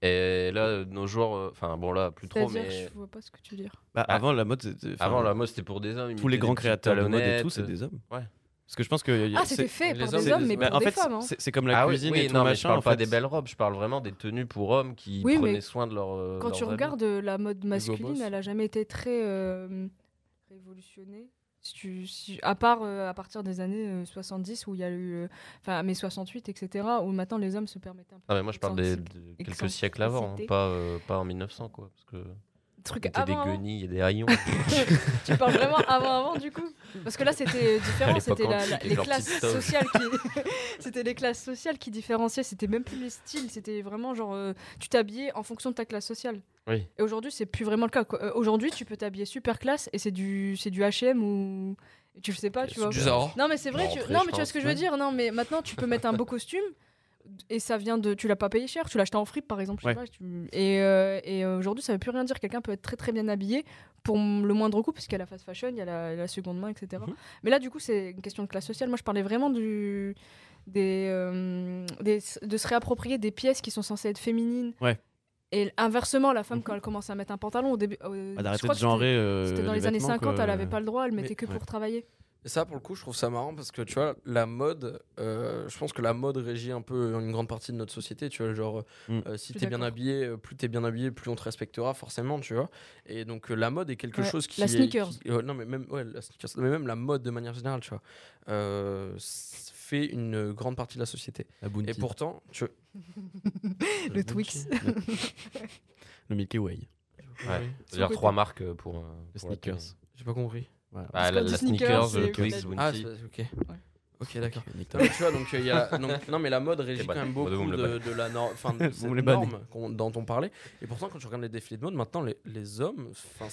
Et là, nos jours, euh, enfin bon là, plus trop, mais je vois pas ce que tu veux dire. Bah, Ah. avant la mode, avant la mode, c'était pour des hommes. tous les grands créateurs de mode et tout, c'est des hommes. Ouais. Parce que je pense que. Ah, c'était fait les par hommes, des hommes, mais. Bah, pour en des fait, femmes. hein. c'est comme la ah cuisine oui, et tout non, mais machin. je parle en pas des belles robes, je parle vraiment des tenues pour hommes qui Oui, mais prenaient soin de leur. Quand tu regardes euh, la mode masculine, elle a jamais été très euh, révolutionnée. Si tu, si- à part euh, à partir des années euh, 70 où il y a eu, euh, enfin, mais 68, etc., où maintenant les hommes se permettaient un peu. Ah, mais moi, je parle des, de quelques siècles avant, hein, pas, euh, pas en 1900, quoi. Parce que Truc des avant, avant. guenilles et des haillons. Tu parles vraiment avant, avant du coup? Parce que là c'était différent, c'était les classes sociales qui, c'était les classes sociales qui différenciaient. C'était même plus les styles, c'était vraiment genre euh, tu t'habillais en fonction de ta classe sociale. Oui. Et aujourd'hui c'est plus vraiment le cas. Euh, aujourd'hui tu peux t'habiller super classe et c'est du du H&M ou tu sais pas, tu vois. du Zara. Non mais c'est vrai, tu... non mais tu vois ce que je veux dire. Non mais maintenant tu peux mettre un beau costume et ça vient de tu l'as pas payé cher, tu l'as acheté en fripe par exemple. je sais Ouais. pas, tu- Et, euh, et aujourd'hui ça veut plus rien dire. Quelqu'un peut être très très bien habillé pour le moindre coût puisqu'il y a la fast fashion, il y a la, la seconde main, etc. Mhm. Mais là du coup c'est une question de classe sociale. Moi je parlais vraiment du des, euh, des- de se réapproprier des pièces qui sont censées être féminines. Ouais. Et inversement, la femme, Mhm. quand elle commence à mettre un pantalon, au début. Ah, D'arrêter de c'était- euh, C'était dans les, années vêtements, 50, quoi. elle avait pas le droit, elle mettait Mais- que ouais. pour travailler. Et ça, pour le coup, je trouve ça marrant parce que tu vois, la mode, euh, je pense que la mode régit un peu une grande partie de notre société. Tu vois, genre, Mm. euh, si t'es bien habillé, euh, plus t'es bien habillé, plus on te respectera, forcément, tu vois. Et donc, euh, la mode est quelque Ouais, chose qui. la est- sneakers. qui- euh, non, mais même, ouais, la sneakers, mais même la mode de manière générale, tu vois, euh, fait une grande partie de la société. La. Et pourtant, tu. Le Twix. Le Mickey Way. Ouais. C'est-à-dire trois marques pour. euh, Les sneakers. J'ai pas compris. Voilà. Ah, la, sneakers, le Twix, peut-être- Ah, ok. Ok, d'accord. Tu vois, donc il y a donc, non mais la mode régit quand bah, même bah, beaucoup de, de la norme, enfin de cette norme dont on parlait. Et pourtant, quand tu regardes les défilés de mode, maintenant les, les hommes, enfin,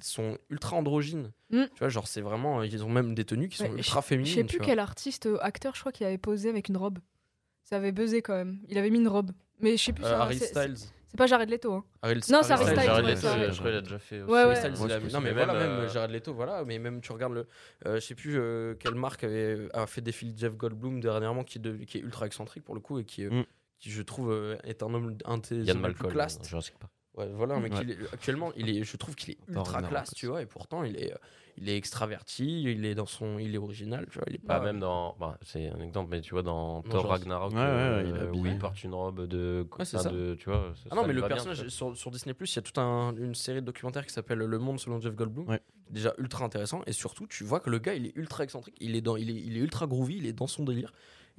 sont ultra androgynes. Mm. Tu vois, genre c'est vraiment, ils ont même des tenues qui sont Ouais, ultra Je féminines. sais tu plus vois. quel artiste, euh, acteur, je crois, qui avait posé avec une robe. Ça avait buzzé quand même. Il avait mis une robe. Mais je sais plus. Euh, Harry Styles. C'est pas Jared Leto. Hein. Harry- Non, c'est Harry Harry Styles, Jared Leto, je crois qu'il a déjà fait. aussi. Ouais, ouais. Styles, Moi, il a- je pense non mais voilà même, même euh, Jared Leto voilà mais même tu regardes le euh, je sais plus euh, quelle marque avait a fait défiler Jeff Goldblum dernièrement qui, de- qui est ultra excentrique pour le coup et qui, euh, Mm. qui je trouve euh, est un homme un de tes Yann hommes les plus Malcolm, classe Jurassic Park. Ouais, voilà, mais Ouais. est- actuellement, il est, je trouve qu'il est ultra classe, tu vois, et pourtant, il est, euh, il est extraverti, il est dans son, il est original, tu vois, il est Pas pas. même dans. bah, c'est un exemple, mais tu vois, dans Thor Ragnarok, Ouais, ouais, euh, ouais, il est où il porte une robe de. Ouais, ça. de- tu vois, ça- Ah non, ça mais le bien, personnage sur, sur Disney Plus, il y a toute un- une série de documentaires qui s'appelle Le Monde selon Jeff Goldblum. Ouais. Déjà ultra intéressant, et surtout, tu vois que le gars, il est ultra excentrique, il est dans, il est, il est ultra groovy, il est dans son délire.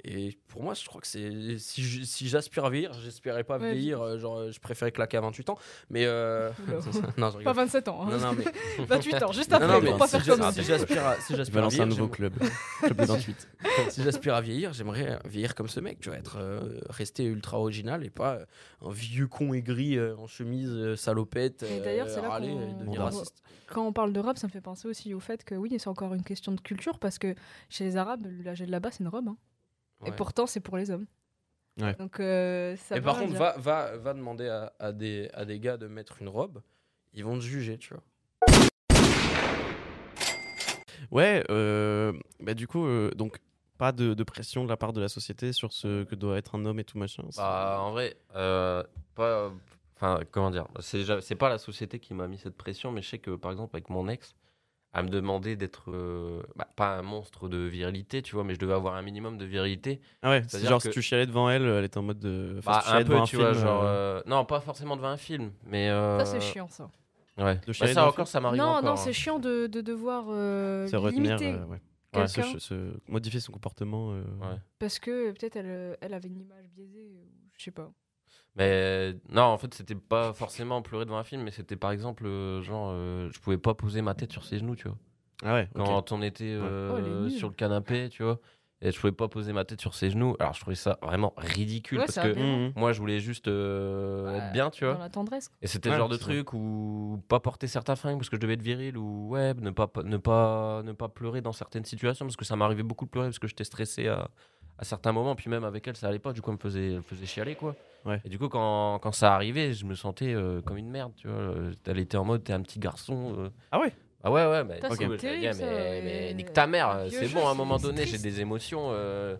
Et pour moi, je crois que c'est si j'aspire à vieillir, j'espérais pas Ouais, vieillir, euh, genre euh, je préférais claquer à 28 ans, mais euh... Non, je Pas rigole. 27 ans. hein. Non, non, mais 28 ans, juste après, non, mais pour pas si faire comme si j'aspire à, si j'aspire à lancer un vieillir, nouveau j'aimerais- club. club des 28. si j'aspire à vieillir, j'aimerais vieillir comme ce mec, tu vois, être euh, rester ultra original et pas euh, un vieux con aigri euh, en chemise euh, salopette, Et d'ailleurs, c'est là qu'on- raciste. Quand on parle de robe, ça me fait penser aussi au fait que oui, c'est encore une question de culture parce que chez les Arabes, la là-bas, c'est une robe. hein. Et pourtant, c'est pour les hommes. Ouais. Donc, euh, ça Et par contre, va, va, va demander à, à des, à des gars de mettre une robe, ils vont te juger, tu vois. Ouais, euh, bah du coup, euh, donc pas de, de pression de la part de la société sur ce que doit être un homme et tout machin. Bah, en vrai, euh, pas. Enfin, comment dire C'est déjà- c'est pas la société qui m'a mis cette pression, mais je sais que par exemple, avec mon ex, elle me demandait d'être. euh, bah, pas un monstre de virilité, tu vois, mais je devais avoir un minimum de virilité. Ah ouais, c'est genre que- si tu chialais devant elle, elle était en mode de. enfin, Bah, si tu un peu, devant tu vois, film, genre. euh, euh, Non, pas forcément devant un film, mais. euh, Ça, c'est chiant, ça. Ouais. De Bah, ça encore, ça m'arrive Non, encore. non, hein. c'est chiant de, de devoir euh, C'est retenir, euh, ouais. Ouais, Se- modifier son comportement. euh, Ouais. Parce que peut-être elle, elle avait une image biaisée, ou je sais pas. Mais non, en fait, c'était pas forcément pleurer devant un film, mais c'était par exemple, euh, genre, euh, je pouvais pas poser ma tête sur ses genoux, tu vois. Ah ouais. Quand on était euh, Oh, sur le canapé, tu vois, et je pouvais pas poser ma tête sur ses genoux. Alors, je trouvais ça vraiment ridicule Ouais, parce que. Mhm. moi, je voulais juste euh, Ouais, être bien, tu Dans vois. la tendresse. Et c'était Ouais, le genre de truc où pas porter certains fringues parce que je devais être viril ou ouais, ne pas, ne pas, ne pas pleurer dans certaines situations parce que ça m'arrivait beaucoup de pleurer parce que j'étais stressé à, à certains moments. Puis même avec elle, ça allait pas. Du coup, elle me faisait, elle me faisait chialer quoi. Ouais. Et du coup, quand, quand ça arrivait, je me sentais euh, comme une merde, tu vois. Euh, Elle était en mode, t'es un petit garçon. euh. Ah ouais? Ah ouais, ouais, mais, Putain, c'est terrible, ça, nique ta mère, vieux c'est jeu, bon, à un c'est- moment donné, j'ai triste. des émotions. euh,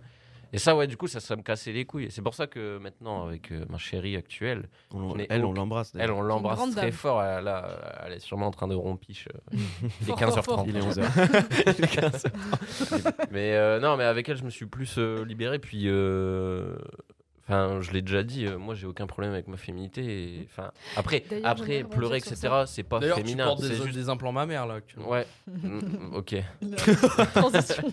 Et ça, ouais, du coup, ça, ça me cassait les couilles. Et C'est pour ça que maintenant, avec euh, ma chérie actuelle, On- elle, on l'embrasse. elle, on l'embrasse très dame. fort. Elle, là, elle est sûrement en train de rompiche. euh, il est Fort, fort, 15h30. fort. Il est 11h. mais euh, non, mais avec elle, je me suis plus euh, libéré. Puis, euh, Enfin, je l'ai déjà dit, euh, moi j'ai aucun problème avec ma féminité. et- Enfin, après, après pleurer, etc., c'est pas D'ailleurs, tu féminin. portes C'est des, juste. des implants mammaires là. actuellement. Ouais, Mm, ok. Transition.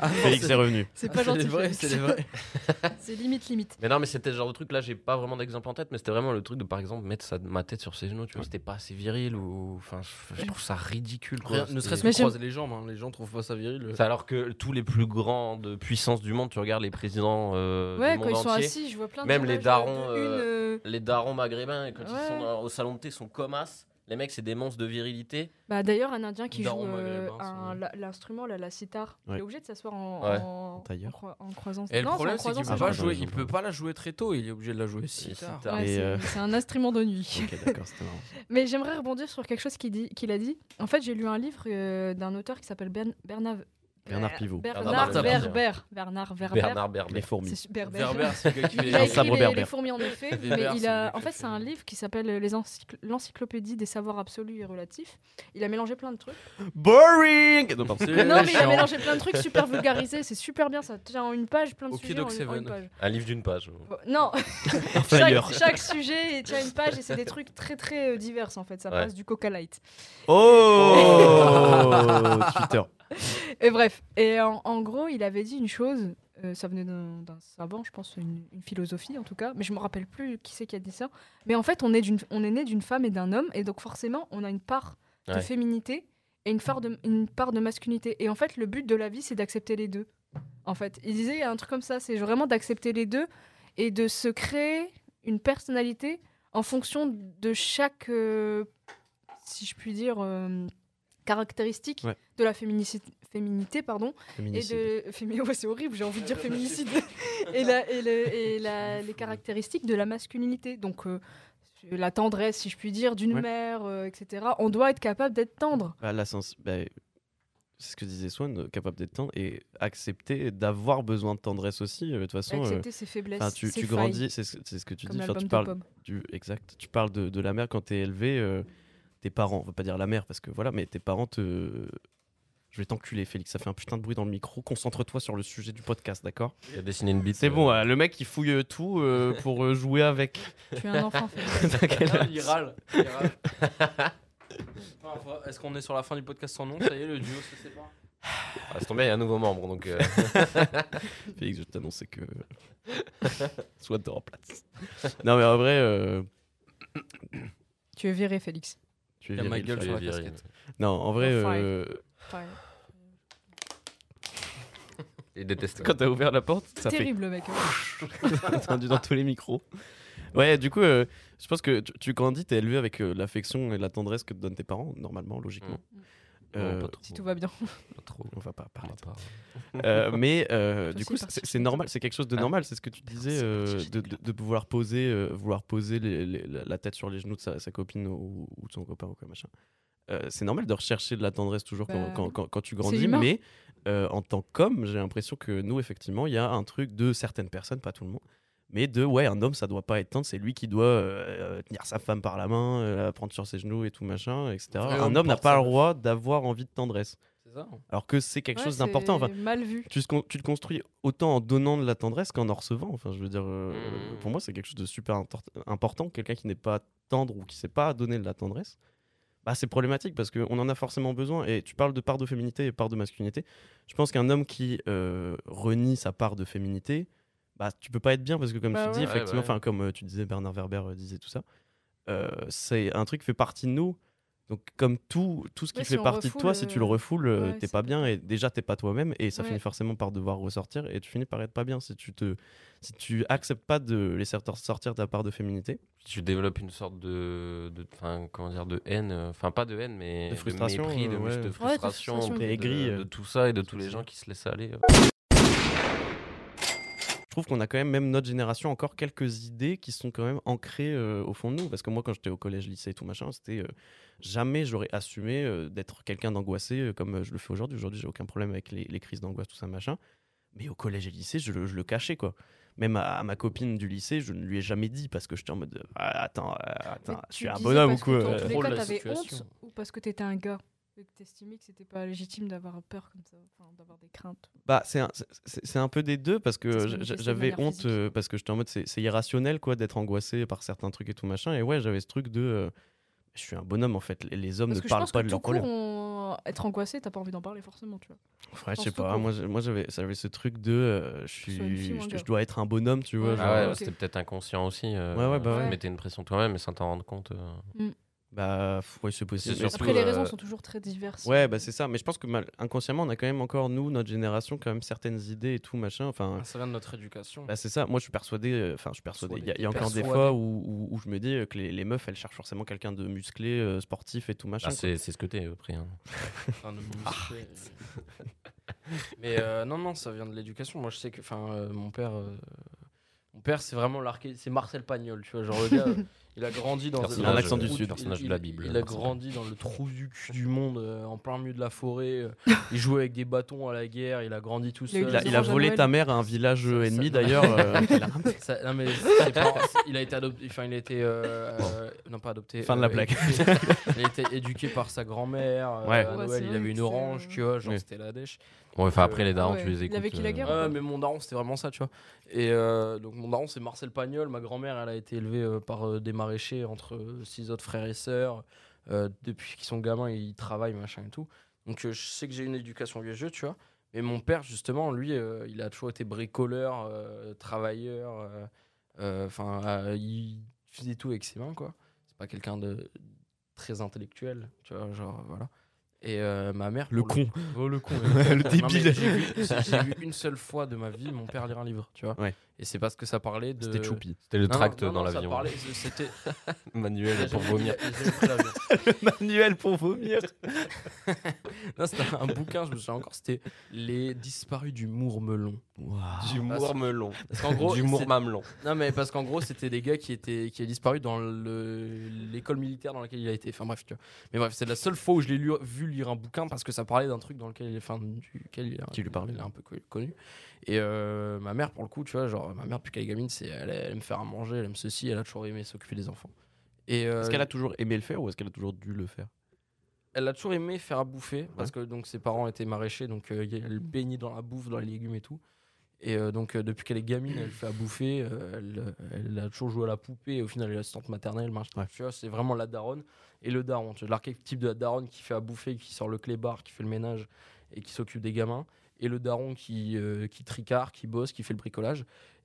Ah, non, Félix est revenu. C'est ah, pas gentil. C'est vrai, Félix. c'est vrai. C'est limite, limite. Mais non, mais c'était le genre de truc là, j'ai pas vraiment d'exemple en tête, mais c'était vraiment le truc de par exemple mettre sa- ma tête sur ses genoux, tu vois, c'était pas assez viril ou. Enfin, je, trouve ça ridicule quoi. Rien- ne serait-ce que croiser les jambes, hein. les gens trouvent pas ça viril. C'est alors que tous les plus grands de puissance du monde, tu regardes les présidents euh, Ouais, du quand monde ils sont entier, assis, je vois plein de Même les darons, de une, euh, les darons maghrébins, quand ils sont dans- au salon de thé, sont comme as. Les mecs, c'est des monstres de virilité. Bah, D'ailleurs, un Indien qui Daron joue euh, la- l'instrument, la sitar, il est obligé de s'asseoir en, Ouais. en, en croi- en croisant. Et le Non, c'est problème, c'est qu'il ses peut pas jambes. jouer, il peut pas la jouer très tôt, il est obligé de la jouer si Si tard. tard. Ouais, c'est euh, c'est un instrument de nuit. D'accord, marrant. Mais j'aimerais rebondir sur quelque chose qu'il a dit. En fait, j'ai lu un livre euh, d'un auteur qui s'appelle Bern- Bernard... Bernard Pivot. Bernard Bernard Werber. Bernard Werber. Bernard Berber. Les fourmis. C'est super Werber, c'est gars qui fait Il les a Un écrit sabre les, fourmis en effet, mais il a, en fait c'est un livre qui s'appelle l'encyclopédie des savoirs absolus et relatifs. Il a mélangé plein de trucs. Boring Non, pardon. C'est- non mais il a mélangé plein de trucs super vulgarisés, c'est super bien, ça tient en une page, plein de sujets en, c'est en une page. Un livre d'une page. Non, chaque, chaque sujet tient une page et c'est des trucs très très euh, divers en fait. Ça Ouais. passe du Coca Light. Oh Twitter. Et bref, et en, en gros, il avait dit une chose, euh, ça venait d'un savant, je pense, une, une philosophie en tout cas, mais je me rappelle plus qui c'est qui a dit ça. Mais en fait, on est, on est né d'une femme et d'un homme, et donc forcément, on a une part de Ouais. féminité et une part de, une part de masculinité. Et en fait, le but de la vie, c'est d'accepter les deux. En fait, il disait un truc comme ça, c'est vraiment d'accepter les deux et de se créer une personnalité en fonction de chaque, euh, si je puis dire, euh, caractéristique Ouais. de la féminicité, féminité, pardon, et de fémi- ouais, c'est horrible, j'ai envie de dire féminicide, et, la, et, le- et la- les caractéristiques de la masculinité. Donc euh, la tendresse, si je puis dire, d'une Ouais. mère, euh, etc. On doit être capable d'être tendre. Bah, la sens- bah, c'est ce que disait Swan, euh, capable d'être tendre et accepter d'avoir besoin de tendresse aussi. De toute façon, euh, accepter ses faiblesses, tu, ses tu grandis, c'est ce, que tu comme dis. Tu parles exact. Tu parles de, de la mère quand t'es élevé. Tes parents, on va pas dire la mère parce que voilà, mais tes parents te. Je vais t'enculer, Félix. Ça fait un putain de bruit dans le micro. Concentre-toi sur le sujet du podcast, d'accord? Il a dessiné une bite. C'est euh, bon. euh, le mec il fouille euh, tout euh, pour jouer avec. Tu es un enfant âge? il râle. il râle. Est-ce qu'on est sur la fin du podcast sans nom? Ça y est, le duo se sépare Ah, c'est tombé, il y a un nouveau membre. Donc, euh, Félix, je t'annonçais que. Soit te remplace. non, mais en vrai, euh, tu es viré, Félix. Tu es Il y a ma viril, gueule sur la viril. casquette. Non, en vrai, Oh, fine. euh, il déteste. quand t'as ouvert la porte, ça fait terrible, mec. entendu dans tous les micros. Ouais, du coup, euh, je pense que tu, tu grandis, t'es élevé avec euh, l'affection et la tendresse que te donnent tes parents, normalement, logiquement. Mm. Euh, Non. Si tout va bien. Pas trop. on va pas parler. va pas. Euh, mais euh, du coup, c'est normal, c'est quelque chose de Ah. normal. C'est ce que tu disais, euh, parti, de, de- de pouvoir poser, euh, vouloir poser les- les- la la tête sur les genoux de sa, sa copine ou, ou de son copain ou quoi machin. Euh, c'est normal de rechercher de la tendresse toujours quand, Bah, quand- quand- quand tu grandis, mais euh, en tant qu'homme, j'ai l'impression que nous, effectivement, il y a un truc de certaines personnes, pas tout le monde, mais de ouais, un homme, ça doit pas être tendre, c'est lui qui doit euh, euh, tenir sa femme par la main, euh, la prendre sur ses genoux et tout machin, etc. vrai un homme n'a pas le droit d'avoir envie de tendresse, C'est ça alors que c'est quelque Ouais, chose d'important. Enfin, mal vu. tu, te construis autant en donnant de la tendresse qu'en en recevant. Enfin, je veux dire, euh, Mhm. pour moi, c'est quelque chose de super important. Quelqu'un qui n'est pas tendre ou qui sait pas donner de la tendresse, bah, c'est problématique parce qu'on en a forcément besoin. Et tu parles de part de féminité et part de masculinité. Je pense qu'un homme qui euh, renie sa part de féminité, bah, tu peux pas être bien parce que, comme Bah tu dis, effectivement, Ouais, ouais. enfin, comme euh, tu disais, Bernard Werber euh, disait tout ça, euh, c'est un truc qui fait partie de nous. Donc, comme tout, tout ce qui fait si partie de toi, si tu le refoules, ouais, t'es pas bien et déjà t'es pas toi-même et ça Ouais. finit forcément par devoir ressortir et tu finis par être pas bien si tu te si tu acceptes pas de laisser sortir ta part de féminité. tu développes une sorte de, de comment dire de haine enfin pas de haine mais De frustration, mépris, de, ouais. de Ouais, frustration, frustration. de, aigri, de- de tout ça et de tous les gens qui se laissent aller euh. Trouve qu'on a quand même même notre génération encore quelques idées qui sont quand même ancrées euh, au fond de nous parce que moi quand j'étais au collège, lycée et tout machin, c'était euh, jamais j'aurais assumé euh, d'être quelqu'un d'angoissé euh, comme je le fais aujourd'hui. Aujourd'hui, j'ai aucun problème avec les, les crises d'angoisse tout ça machin. Mais au collège et lycée, je, le- je le cachais quoi. Même à, à ma copine du lycée, je ne lui ai jamais dit parce que j'étais en mode Ah, attends, attends, Mais je tu suis un bonhomme ou parce que quoi cas, la t'avais honte ou parce que t'étais un gars? Que t'estimais que c'était pas légitime d'avoir peur comme ça, enfin, d'avoir des craintes. Bah, c'est un, c'est- un peu des deux parce que j'avais honte euh, parce que j'étais en mode c'est irrationnel quoi d'être angoissé par certains trucs et tout machin. Et ouais, j'avais ce truc de. euh, je suis un bonhomme en fait. Les, les hommes Parce ne parlent pas que de tout leur court, colère. on- être angoissé, t'as pas envie d'en parler forcément, tu vois. Ouais, je sais pas. Moi, moi j'avais j'avais ce truc de. euh, je suis. dois être un bonhomme, tu vois. Ouais. Ah ouais, c'était peut-être inconscient aussi. euh, Ouais, ouais, bah ouais. Tu mettais une pression toi-même, mais sans t'en rendre compte. euh. Bah, ouais, c'est possible. Mais surtout, Après, les euh, raisons sont toujours très diverses. Ouais, bah c'est ça. Mais je pense que mal, inconsciemment, on a quand même encore, nous, notre génération, quand même certaines idées et tout, machin. Enfin, Ça vient de notre éducation. bah c'est ça. Moi, je suis persuadé. euh, Enfin, je suis persuadé. Il y a, il y a encore des Persuadé. fois où, où, où je me dis euh, que les, les meufs, elles cherchent forcément quelqu'un de musclé, euh, sportif et tout machin. Ah, c'est c'est ce que t'es, après. hein. Enfin. Mais euh, non, non, ça vient de l'éducation. Moi, je sais que, enfin, euh, mon père, euh, mon père, c'est vraiment l'archétype, c'est Marcel Pagnol, tu vois, genre le gars, il a grandi dans a un accent euh, du sud. personnage il- de la Bible, Il a Marcel grandi dans le trou du cul du monde, euh, en plein milieu de la forêt. euh, il jouait avec des bâtons à la guerre. Il a grandi tout seul. Il a, il volé ta mère à un village Ça- euh, ennemi d'ailleurs. euh, il a été adopté, enfin il a été, adopté. Fin de la euh, blague. il a été éduqué par sa grand-mère. euh, Ouais. à Noël, il avait une orange, tu vois, genre Oui. c'était la dèche. Ouais, enfin, Euh, après, les darons, ah ouais. tu les Il a écoutes. vécu la guerre, mais mon daron, c'était vraiment ça, tu vois. Et euh, donc, mon daron, c'est Marcel Pagnol. Ma grand-mère, elle a été élevée euh, par euh, des maraîchers entre euh, six autres frères et sœurs. Euh, depuis qu'ils sont gamins, ils travaillent, machin et tout. Donc, euh, je sais que j'ai une éducation vieux jeu, tu vois. Mais mon père, justement, lui, euh, il a toujours été bricoleur, euh, travailleur. euh, euh, Enfin, euh, il faisait tout avec ses mains, quoi. Pas quelqu'un de très intellectuel, tu vois, genre, voilà. Et euh, ma mère. Le con. Oh, le con. Le Non, mais débile. J'ai vu, une seule fois de ma vie mon père lire un livre, tu vois. Ouais. Et c'est parce que ça parlait de. C'était Choupi. C'était le Non, tract non, dans non, l'avion. parlait- C'était. Manuel pour vomir. Manuel pour vomir. Non, c'était un bouquin, je me souviens encore, c'était Les disparus du Mourmelon. Du Ah, mourmelon. Parce qu'en gros, Du mourmamelon. Non, mais parce qu'en gros, c'était des gars qui étaient qui avaient disparu dans le- l'école militaire dans laquelle il a été. Enfin bref, tu vois. Mais bref, c'est la seule fois où je l'ai lu- vu lire un bouquin parce que ça parlait d'un truc dans lequel il est, enfin, duquel il, Qui lui parlait. il est un peu co- connu. Et euh, ma mère, pour le coup, tu vois, genre, ma mère, depuis qu'elle est gamine, c'est, elle, elle aime faire à manger, elle aime ceci, elle a toujours aimé s'occuper des enfants. Et euh, Est-ce qu'elle a toujours aimé le faire ou est-ce qu'elle a toujours dû le faire? Elle a toujours aimé faire à bouffer parce que donc ses parents étaient maraîchers donc euh, elle baignait dans la bouffe dans les légumes et tout et euh, donc depuis qu'elle est gamine elle fait à bouffer elle, elle a toujours joué à la poupée et au final elle est assistante maternelle. Ouais. tu vois c'est vraiment la daronne et le daron tu vois, l'archétype de la daronne qui fait à bouffer qui sort le clébard qui fait le ménage et qui s'occupe des gamins et le daron qui euh, qui tricard qui bosse qui fait le bricolage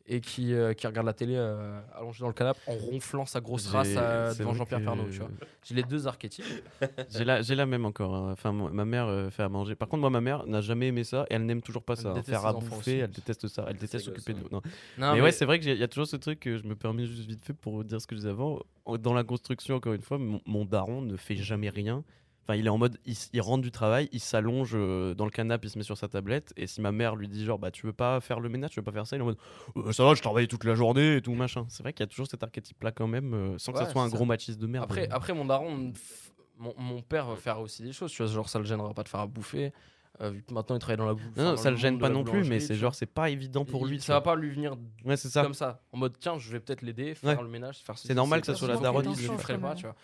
et qui, euh, qui regarde la télé euh, allongé dans le canapé en ronflant sa grosse race à- c'est devant Jean-Pierre que- Pernaut j'ai les deux archétypes J'ai la, la même encore. hein. Enfin, ma mère euh, fait à manger. Par contre, moi, ma mère n'a jamais aimé ça et elle n'aime toujours pas Elle ça. hein. Faire à bouffer, elle déteste ça. Elle déteste s'occuper de nous. Non. Non, mais, ouais, c'est vrai qu'il y a toujours ce truc que je me permets juste vite fait pour dire ce que je disais avant. Dans la construction, encore une fois, mon, mon daron ne fait jamais rien. Enfin, il est en mode, il, rentre du travail, il s'allonge euh, dans le canapé, il se met sur sa tablette. Et si ma mère lui dit genre, bah tu veux pas faire le ménage, tu veux pas faire ça, il est en mode, Euh, ça va, je travaille toute la journée et tout machin. C'est vrai qu'il y a toujours cet archétype-là quand même, euh, sans que ça soit un ça. gros machiste de merde. Après, mais- après mon daron, mon, mon père va faire aussi des choses, tu vois, genre ça le gênera pas de faire à bouffer, euh, vu que maintenant il travaille dans la bouffe. non, non, ça le gêne pas non plus, mais c'est genre, c'est pas évident pour lui. tu Ça va vois. pas lui venir Ouais, c'est ça. comme ça, en mode tiens, je vais peut-être l'aider, faire Ouais. le ménage, faire ceci, C'est normal que ça soit la daronne qui le change, ferai quand pas, tu vois.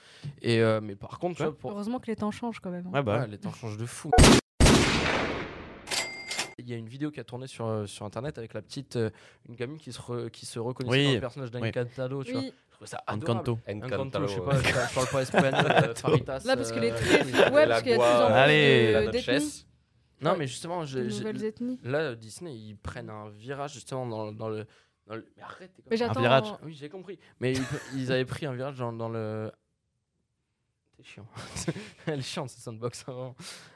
Et euh, mais par contre, tu vois, pour, Heureusement que les temps changent quand même. hein. Ouais, bah. Ouais, les temps changent de fou. Il y a une vidéo qui a tourné sur, euh, sur internet avec la petite, euh, une gamine qui se, re- qui se reconnaissait Oui. dans le personnage d'Encantado, tu vois. Oui, Je trouvais ça. Encanto. Encanto, je sais pas, je, parle pas espagnol, Faritas. Là, parce que les très. Ouais, parce qu'il y a de plus en plus Allez, la. Non, Ouais. mais justement, je- de je- nouvelles ethnies. là, Disney, ils prennent un virage justement dans, dans le, dans le- Mais arrête, t'es comme Mais j'attends. virage. Oui, j'ai compris. Mais ils, ils avaient pris un virage dans, dans le. T'es chiant. Elle est chiante, cette soundbox. hein.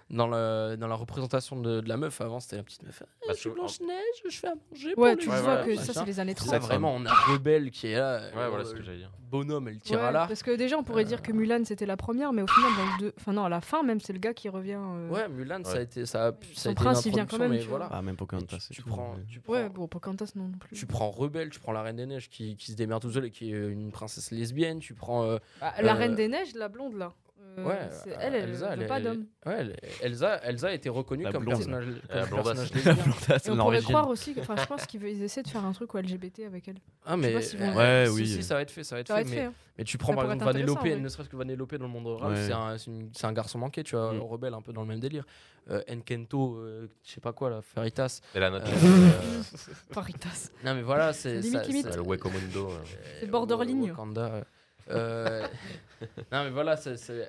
Dans, le, dans la représentation de, de la meuf, avant, c'était la petite meuf. Bah, je suis Blanche-Neige, je fais à manger. Ouais, pour tu les vois voilà, que ça, c'est les années Là, 30. vraiment, on a Rebelle qui est là. Ouais, voilà euh, ce que j'allais dire. Bonhomme, elle tire Ouais, à l'arc. parce que déjà, on pourrait dire que Mulan c'était la première, mais au final, dans le deux... enfin non, à la fin même, c'est le gars qui revient. euh, Ouais, Mulan, ça a été, ça a, ça Son a été prince, il vient quand même, voilà. Ah, même Pocahontas, tu, prends, mais- tu prends, Ouais, bon, Pocahontas non, non plus. tu prends Rebelle, tu prends la Reine des Neiges qui, qui se démerde tout seul et qui est une princesse lesbienne. Tu prends. euh, Bah, la euh, Reine des Neiges, la blonde là. Euh, euh, Ouais, elle, elle, Elsa, veut elle- pas d'homme. Ouais, elle- Elsa, Elsa a été reconnue La comme blonde. personnage, comme La personnage La Et on pourrait croire aussi, que, je pense qu'ils essaient de faire un truc LGBT avec elle. Ah Je sais mais pas s'ils vont- euh, Ouais, si, oui. si, ça va être fait, ça va être Ça va fait. être mais, fait. hein. mais tu prends Ça par exemple Vanellope, ne serait-ce que Vanellope dans le monde rural, Ouais. c'est un, c'est une- c'est un garçon manqué, tu vois, Mm. rebelle un peu dans le même délire. Euh, Enkento, euh, je sais pas quoi là, Feritas. C'est la nature. Euh, Faritas. non mais voilà, c'est. C'est borderline. Euh, non mais voilà,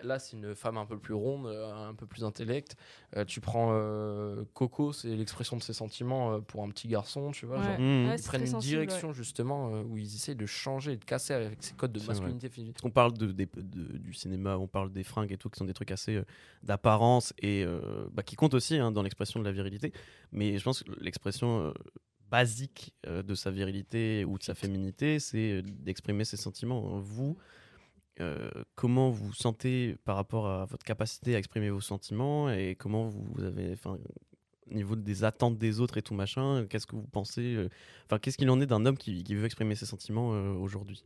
là c'est une femme un peu plus ronde, euh, un peu plus intellect. Euh, tu prends euh, Coco, c'est l'expression de ses sentiments euh, pour un petit garçon, tu vois. Ouais. genre, Mmh. Ouais, ils prennent une sensible, direction justement euh, où ils essayent de changer et de casser avec ces codes de masculinité féminine. Parce qu'on parle de, des- de- du cinéma, on parle des fringues et tout, qui sont des trucs assez euh, d'apparence et euh, bah, qui comptent aussi hein, dans l'expression de la virilité. Mais je pense que l'expression euh, basique euh, de sa virilité ou de sa féminité, c'est euh, d'exprimer ses sentiments. Vous, euh, comment vous sentez par rapport à votre capacité à exprimer vos sentiments et comment vous, avez, enfin, au niveau des attentes des autres et tout machin, qu'est-ce que vous pensez Enfin, qu'est-ce qu'il en est d'un homme qui, veut exprimer ses sentiments aujourd'hui?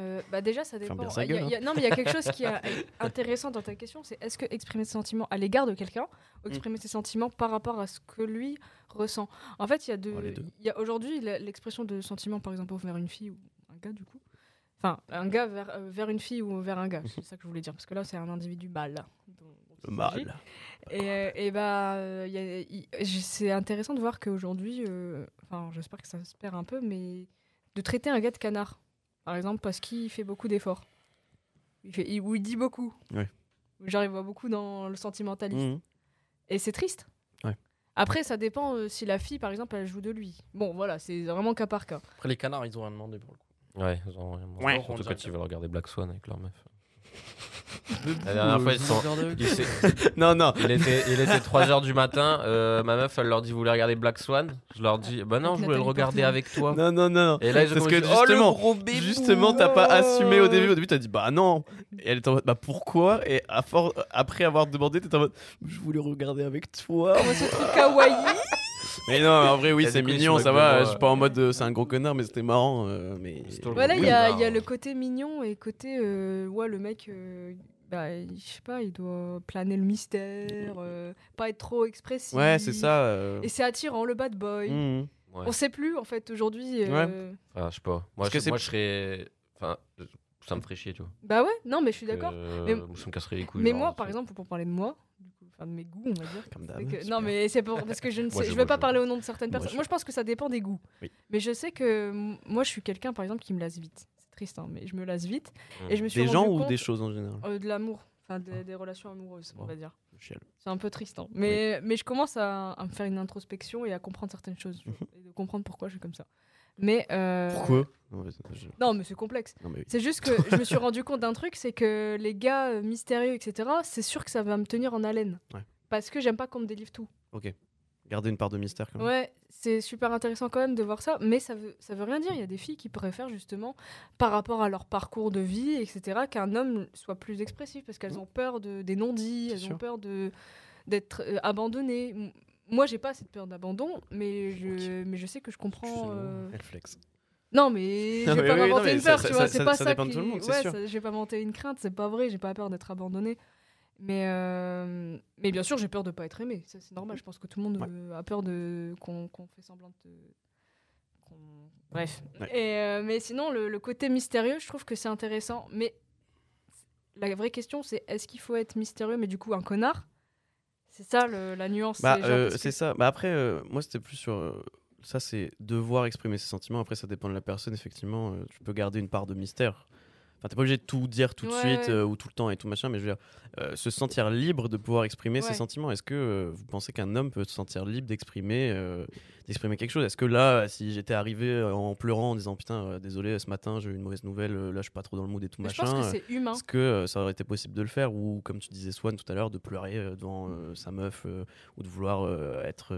Euh, bah déjà, ça dépend. y a- y a- non, mais il y a quelque chose qui est intéressant dans ta question, c'est est-ce que exprimer ses sentiments à l'égard de quelqu'un ou Mm. exprimer ses sentiments par rapport à ce que lui ressent? En fait, il y a deux. Oh, a aujourd'hui l'expression de sentiments, par exemple, vers une fille ou un gars, du coup. Enfin, un gars vers, euh, vers une fille ou vers un gars, c'est ça que je voulais dire, parce que là, c'est un individu mâle. il Le mal. Et, euh, et bah, c'est intéressant de voir qu'aujourd'hui, euh, enfin, j'espère que ça se perd un peu, mais de traiter un gars de canard, par exemple, parce qu'il fait beaucoup d'efforts. Il fait, il- ou il dit beaucoup. Ouais. J'arrive à beaucoup dans le sentimentalisme. Mhm. Et c'est triste. Ouais. Après, ça dépend euh, si la fille, par exemple, elle joue de lui. Bon, voilà, c'est vraiment cas par cas. Après les canards, ils ont rien demandé pour le coup. Ouais, ils ont rien demandé. Ouais. Surtout quand ils veulent regarder Black Swan avec leur meuf. La dernière fois, ils sont- Il, s'est- Non, non. il était, il était 3h du matin. euh, ma meuf, elle leur dit Vous voulez regarder Black Swan? Je leur dis Bah non, je voulais le regarder avec toi. Non, non, non. non. Et là, ils ont Parce commencé, que Oh, le justement, gros bébou Justement, t'as pas assumé au début. Au début, t'as dit bah non. Et elle était en mode bah pourquoi? Et à for- après avoir demandé, t'étais en mode je voulais regarder avec toi. Oh, ce truc kawaii? Mais non, en vrai, oui, c'est mignon, ça va. Je suis pas en mode euh, c'est un gros connard, mais c'était marrant. euh, mais C'est tout le Voilà, il y, a il y a le côté mignon et côté. euh, ouais, le mec. euh, bah, je sais pas, il doit planer le mystère, euh, pas être trop expressif. ouais, c'est ça. euh. Et c'est attirant, le bad boy. Mhm. Ouais. On sait plus, en fait, aujourd'hui. euh, je sais pas. Moi, Parce je, que c'est- moi, je serais. Enfin, ça me ferait chier, tu vois. Bah ouais, non, mais je suis d'accord. Euh, Mais- Ça me casserait les couilles. Mais genre, moi, par c'est- exemple, pour parler de moi, enfin de mes goûts, on va dire. Comme que- non, mais c'est pour parce que je ne Moi, sais, je je veux pas je parler au nom de certaines Moi, personnes. je- Moi, je pense que ça dépend des goûts. Oui. Mais je sais que moi, je suis quelqu'un, par exemple, qui me lasse vite. C'est triste, hein, mais je me lasse vite. Et je me suis Des gens ou des choses en général euh, de l'amour, enfin des, des relations amoureuses, on Wow. va dire. C'est un peu triste, hein. mais mais je commence à, à me faire une introspection et à comprendre certaines choses Mhm. et de comprendre pourquoi je suis comme ça. Mais euh, Pourquoi non, mais, c'est complexe. non, mais oui. C'est juste que je me suis rendu compte d'un truc, c'est que les gars euh, mystérieux, etc., c'est sûr que ça va me tenir en haleine. Ouais. Parce que j'aime pas qu'on me délivre tout. Ok. Garder une part de mystère quand même. Ouais, c'est super intéressant quand même de voir ça, mais ça veut, ça veut rien dire. Il y a des filles qui préfèrent justement, par rapport à leur parcours de vie, etc., qu'un homme soit plus expressif parce qu'elles ont peur de, des non-dits, elles sûr. ont peur de d'être euh, abandonnées. Moi, j'ai pas cette peur d'abandon, mais je, mais je sais que je comprends. Euh, elle flex. Non, mais je vais pas oui, m'inventer une peur, ça- tu vois. C'est pas ça ça, dépend de qui... tout le monde, c'est ouais, sûr. ça- je vais pas m'inventer une crainte, c'est pas vrai. J'ai pas peur d'être abandonné. Mais, euh, mais bien sûr, j'ai peur de pas être aimé. Ça, c'est normal. Je pense que tout le monde Ouais. euh, a peur de qu'on fait semblant de. Bref. Ouais. Et, euh, mais sinon, le, le côté mystérieux, je trouve que c'est intéressant. Mais la vraie question, c'est est-ce qu'il faut être mystérieux, mais du coup un connard? C'est ça le- la nuance. Bah, euh, que- c'est ça. Bah après, euh, moi, c'était plus sur. euh, ça, c'est devoir exprimer ses sentiments. Après, ça dépend de la personne. Effectivement, tu peux garder une part de mystère. Enfin, t'es pas obligé de tout dire tout de Ouais, suite ouais. euh, ou tout le temps et tout machin, mais je veux dire, euh, se sentir libre de pouvoir exprimer ses sentiments. Est-ce que euh, vous pensez qu'un homme peut se sentir libre d'exprimer d'exprimer quelque chose? Est-ce que là, si j'étais arrivé en pleurant en disant putain, désolé, ce matin j'ai eu une mauvaise nouvelle, là je suis pas trop dans le mood et tout Mais je machin. pense que c'est humain. est-ce que ça aurait été possible de le faire? Ou comme tu disais Swan tout à l'heure de pleurer devant sa meuf ou de vouloir être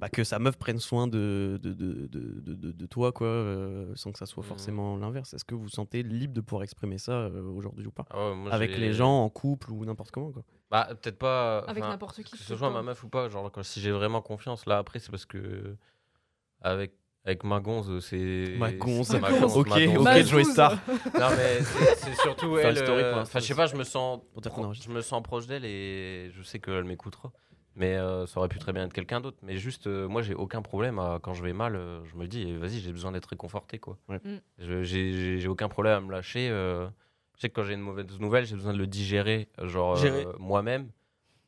bah, que sa meuf prenne soin de, de, de, de, de- de- de toi quoi euh, sans que ça soit Mhm. forcément l'inverse est-ce que vous vous sentez libre de pouvoir exprimer ça euh, aujourd'hui ou pas Ah moi, avec les gens en couple ou n'importe comment quoi Bah, peut-être pas. Avec enfin, n'importe qui. Que ce soit ma meuf ou pas, genre quand, si j'ai vraiment confiance, là après c'est parce que avec, Avec Magonze, c'est. Magonze. c'est Magonze, Ok, Magonze. ok. Joey Star. Non, mais c'est surtout Faire elle. le story pour euh, Enfin, je sais pas, je me sens. Pro- je me sens proche d'elle et je sais qu'elle m'écoutera. Mais euh, ça aurait pu très bien être quelqu'un d'autre. Mais juste, euh, moi, j'ai aucun problème à- quand je vais mal. euh, je me dis, eh, vas-y, j'ai besoin d'être réconforté, quoi. Ouais. Mm. Je- J'ai j'ai- j'ai aucun problème à me lâcher. euh, je sais que quand j'ai une mauvaise nouvelle, j'ai besoin de le digérer, genre euh, Gérer. moi-même,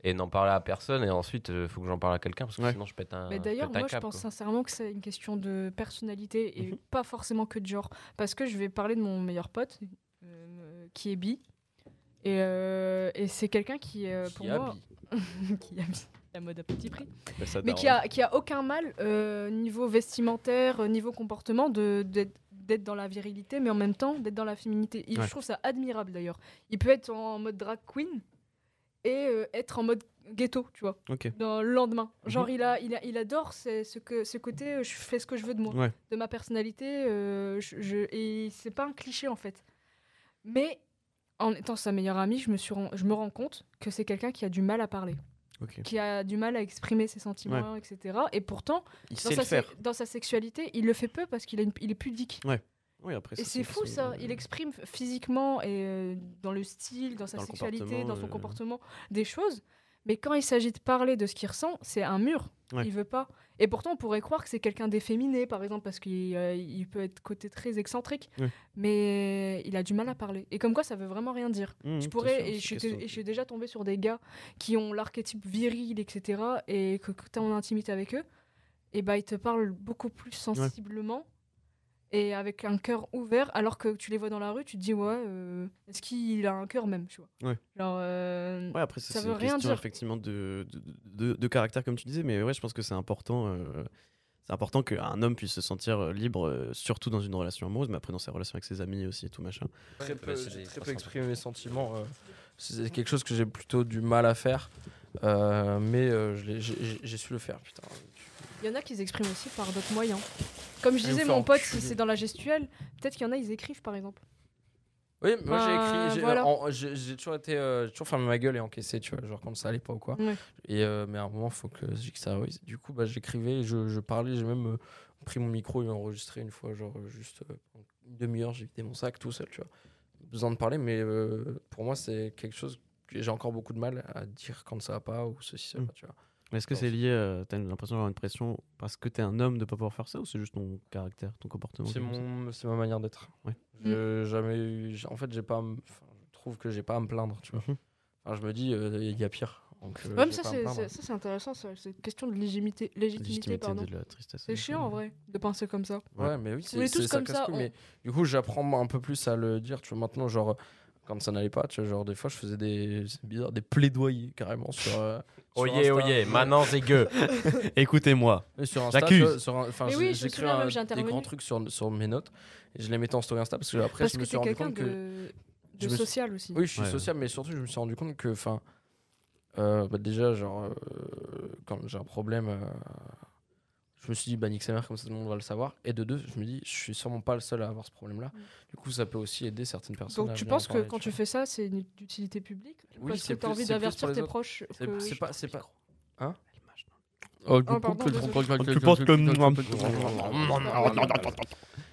et n'en parler à personne. Et ensuite, il faut que j'en parle à quelqu'un parce que Ouais. sinon, je pète un. Mais d'ailleurs, pète un moi, je câble, pense quoi. sincèrement que c'est une question de personnalité et Mhm. pas forcément que de genre. Parce que je vais parler de mon meilleur pote, euh, qui est bi. Et, euh, et c'est quelqu'un qui, euh, pour Qui moi, qui a bi, la mode à petit prix, mais daronne. qui a, qui a aucun mal euh, niveau vestimentaire, euh, niveau comportement, de d'être d'être dans la virilité, mais en même temps d'être dans la féminité. Il, Ouais. Je trouve ça admirable d'ailleurs. Il peut être en mode drag queen et euh, être en mode ghetto, tu vois dans le lendemain. Genre, Mhm. il, a, il, a, il adore ce, ce, que, ce côté euh, je fais ce que je veux de moi, Ouais. de ma personnalité. euh, je, je- et c'est pas un cliché en fait. Mais en étant sa meilleure amie, je me, suis je me rends compte que c'est quelqu'un qui a du mal à parler, Qui a du mal à exprimer ses sentiments, etc. Et pourtant, Il dans sa, le faire. se- dans sa sexualité, il le fait peu parce qu'il a une- il est pudique. Oui, après, Et c'est fou ça, il exprime physiquement et euh, dans le style, dans sa Dans sexualité, dans son euh. comportement, des choses. Mais quand il s'agit de parler de ce qu'il ressent, c'est un mur. Ouais. Il veut pas. Et pourtant, on pourrait croire que c'est quelqu'un d'efféminé, par exemple, parce qu'il euh, il peut être côté très excentrique. Ouais. Mais il a du mal à parler. Et comme quoi, ça veut vraiment rien dire. Mmh, je c'est pourrais, et je suis, question- et je suis déjà tombée sur des gars qui ont l'archétype viril, etc. Et que, tu as en intimité avec eux, et bah ils te parlent beaucoup plus sensiblement et avec un cœur ouvert, alors que tu les vois dans la rue, tu te dis ouais, euh, est-ce qu'il a un cœur même, tu vois Ouais. Genre, euh, Ouais, après, ça, Ça c'est veut une rien question dire. effectivement de, de, de- de caractère, comme tu disais, mais ouais, je pense que c'est important. euh, c'est important qu'un homme puisse se sentir libre, surtout dans une relation amoureuse, mais après dans ses relations avec ses amis aussi et tout machin. Très peu, j'ai très peu exprimé mes sentiments. euh, c'est quelque chose que j'ai plutôt du mal à faire. euh, mais euh, je l'ai- j'ai j'ai- j'ai su le faire, putain. Il y en a qui s'expriment aussi par d'autres moyens. Comme je vous disais, mon pote, si c'est dans la gestuelle, peut-être qu'il y en a, ils écrivent par exemple. Oui, moi j'ai écrit, j'ai voilà. toujours été, euh, toujours fermé ma gueule et encaissé, tu vois, genre quand ça allait pas ou quoi. Et euh, mais à un moment, faut que j'extériorise. Du coup, bah, j'écrivais, je, je parlais, j'ai même euh, pris mon micro et enregistré une fois, genre juste euh, une demi-heure, j'ai vidé mon sac tout seul, tu vois. Besoin de parler, mais pour moi, c'est quelque chose que j'ai encore beaucoup de mal à dire quand ça va pas ou ceci, cela, tu vois. Mais Est-ce que c'est lié, euh, t'as l'impression d'avoir une pression parce que t'es un homme de pas pouvoir faire ça ou c'est juste ton caractère, ton comportement C'est mon, c'est ma manière d'être. Ouais. J'ai jamais eu- j'ai- en fait, j'ai pas, à me- enfin, je trouve que j'ai pas à me plaindre, tu vois. Mhm. Enfin, je me dis, euh, il y a pire. Donc, euh, Ouais, mais j'ai ça, pas à me c'est plaindre. ça, c'est intéressant, ça. c'est une question de légitimité, légitimité, Légitimité pardon. de la tristesse. C'est chiant en vrai de penser comme ça. Ouais, mais oui, On est c'est tous c'est ça comme ça, on- Mais du coup, j'apprends un peu plus à le dire. Tu vois, maintenant, genre, quand ça n'allait pas, tu vois, genre, des fois, je faisais des, bizarre, des plaidoyers carrément sur. euh, sur Oyez, oyez, maintenant c'est gueux. Écoutez-moi. Ouais, sur Insta, J'accuse. Enfin, j'ai- oui, un- j'ai des grands trucs sur, sur mes notes et je les mettais en story Insta parce que après, Parce je que me suis rendu compte que. de, je me social aussi. Oui, je suis Ouais. social, mais surtout, je me suis rendu compte que, enfin, euh, bah, déjà, genre, euh, quand j'ai un problème, euh, je me suis dit, bah, nique sa mère, comme ça tout le monde va le savoir. Et de deux, je me dis, je suis sûrement pas le seul à avoir ce problème-là. Mm. Du coup, ça peut aussi aider certaines personnes. Donc à tu penses que parler, quand tu vois. fais ça, c'est une d'utilité publique Oui, Parce que tu as envie d'avertir tes proches C'est que- c'est pas. C'est pas... Hein Oh, pardon,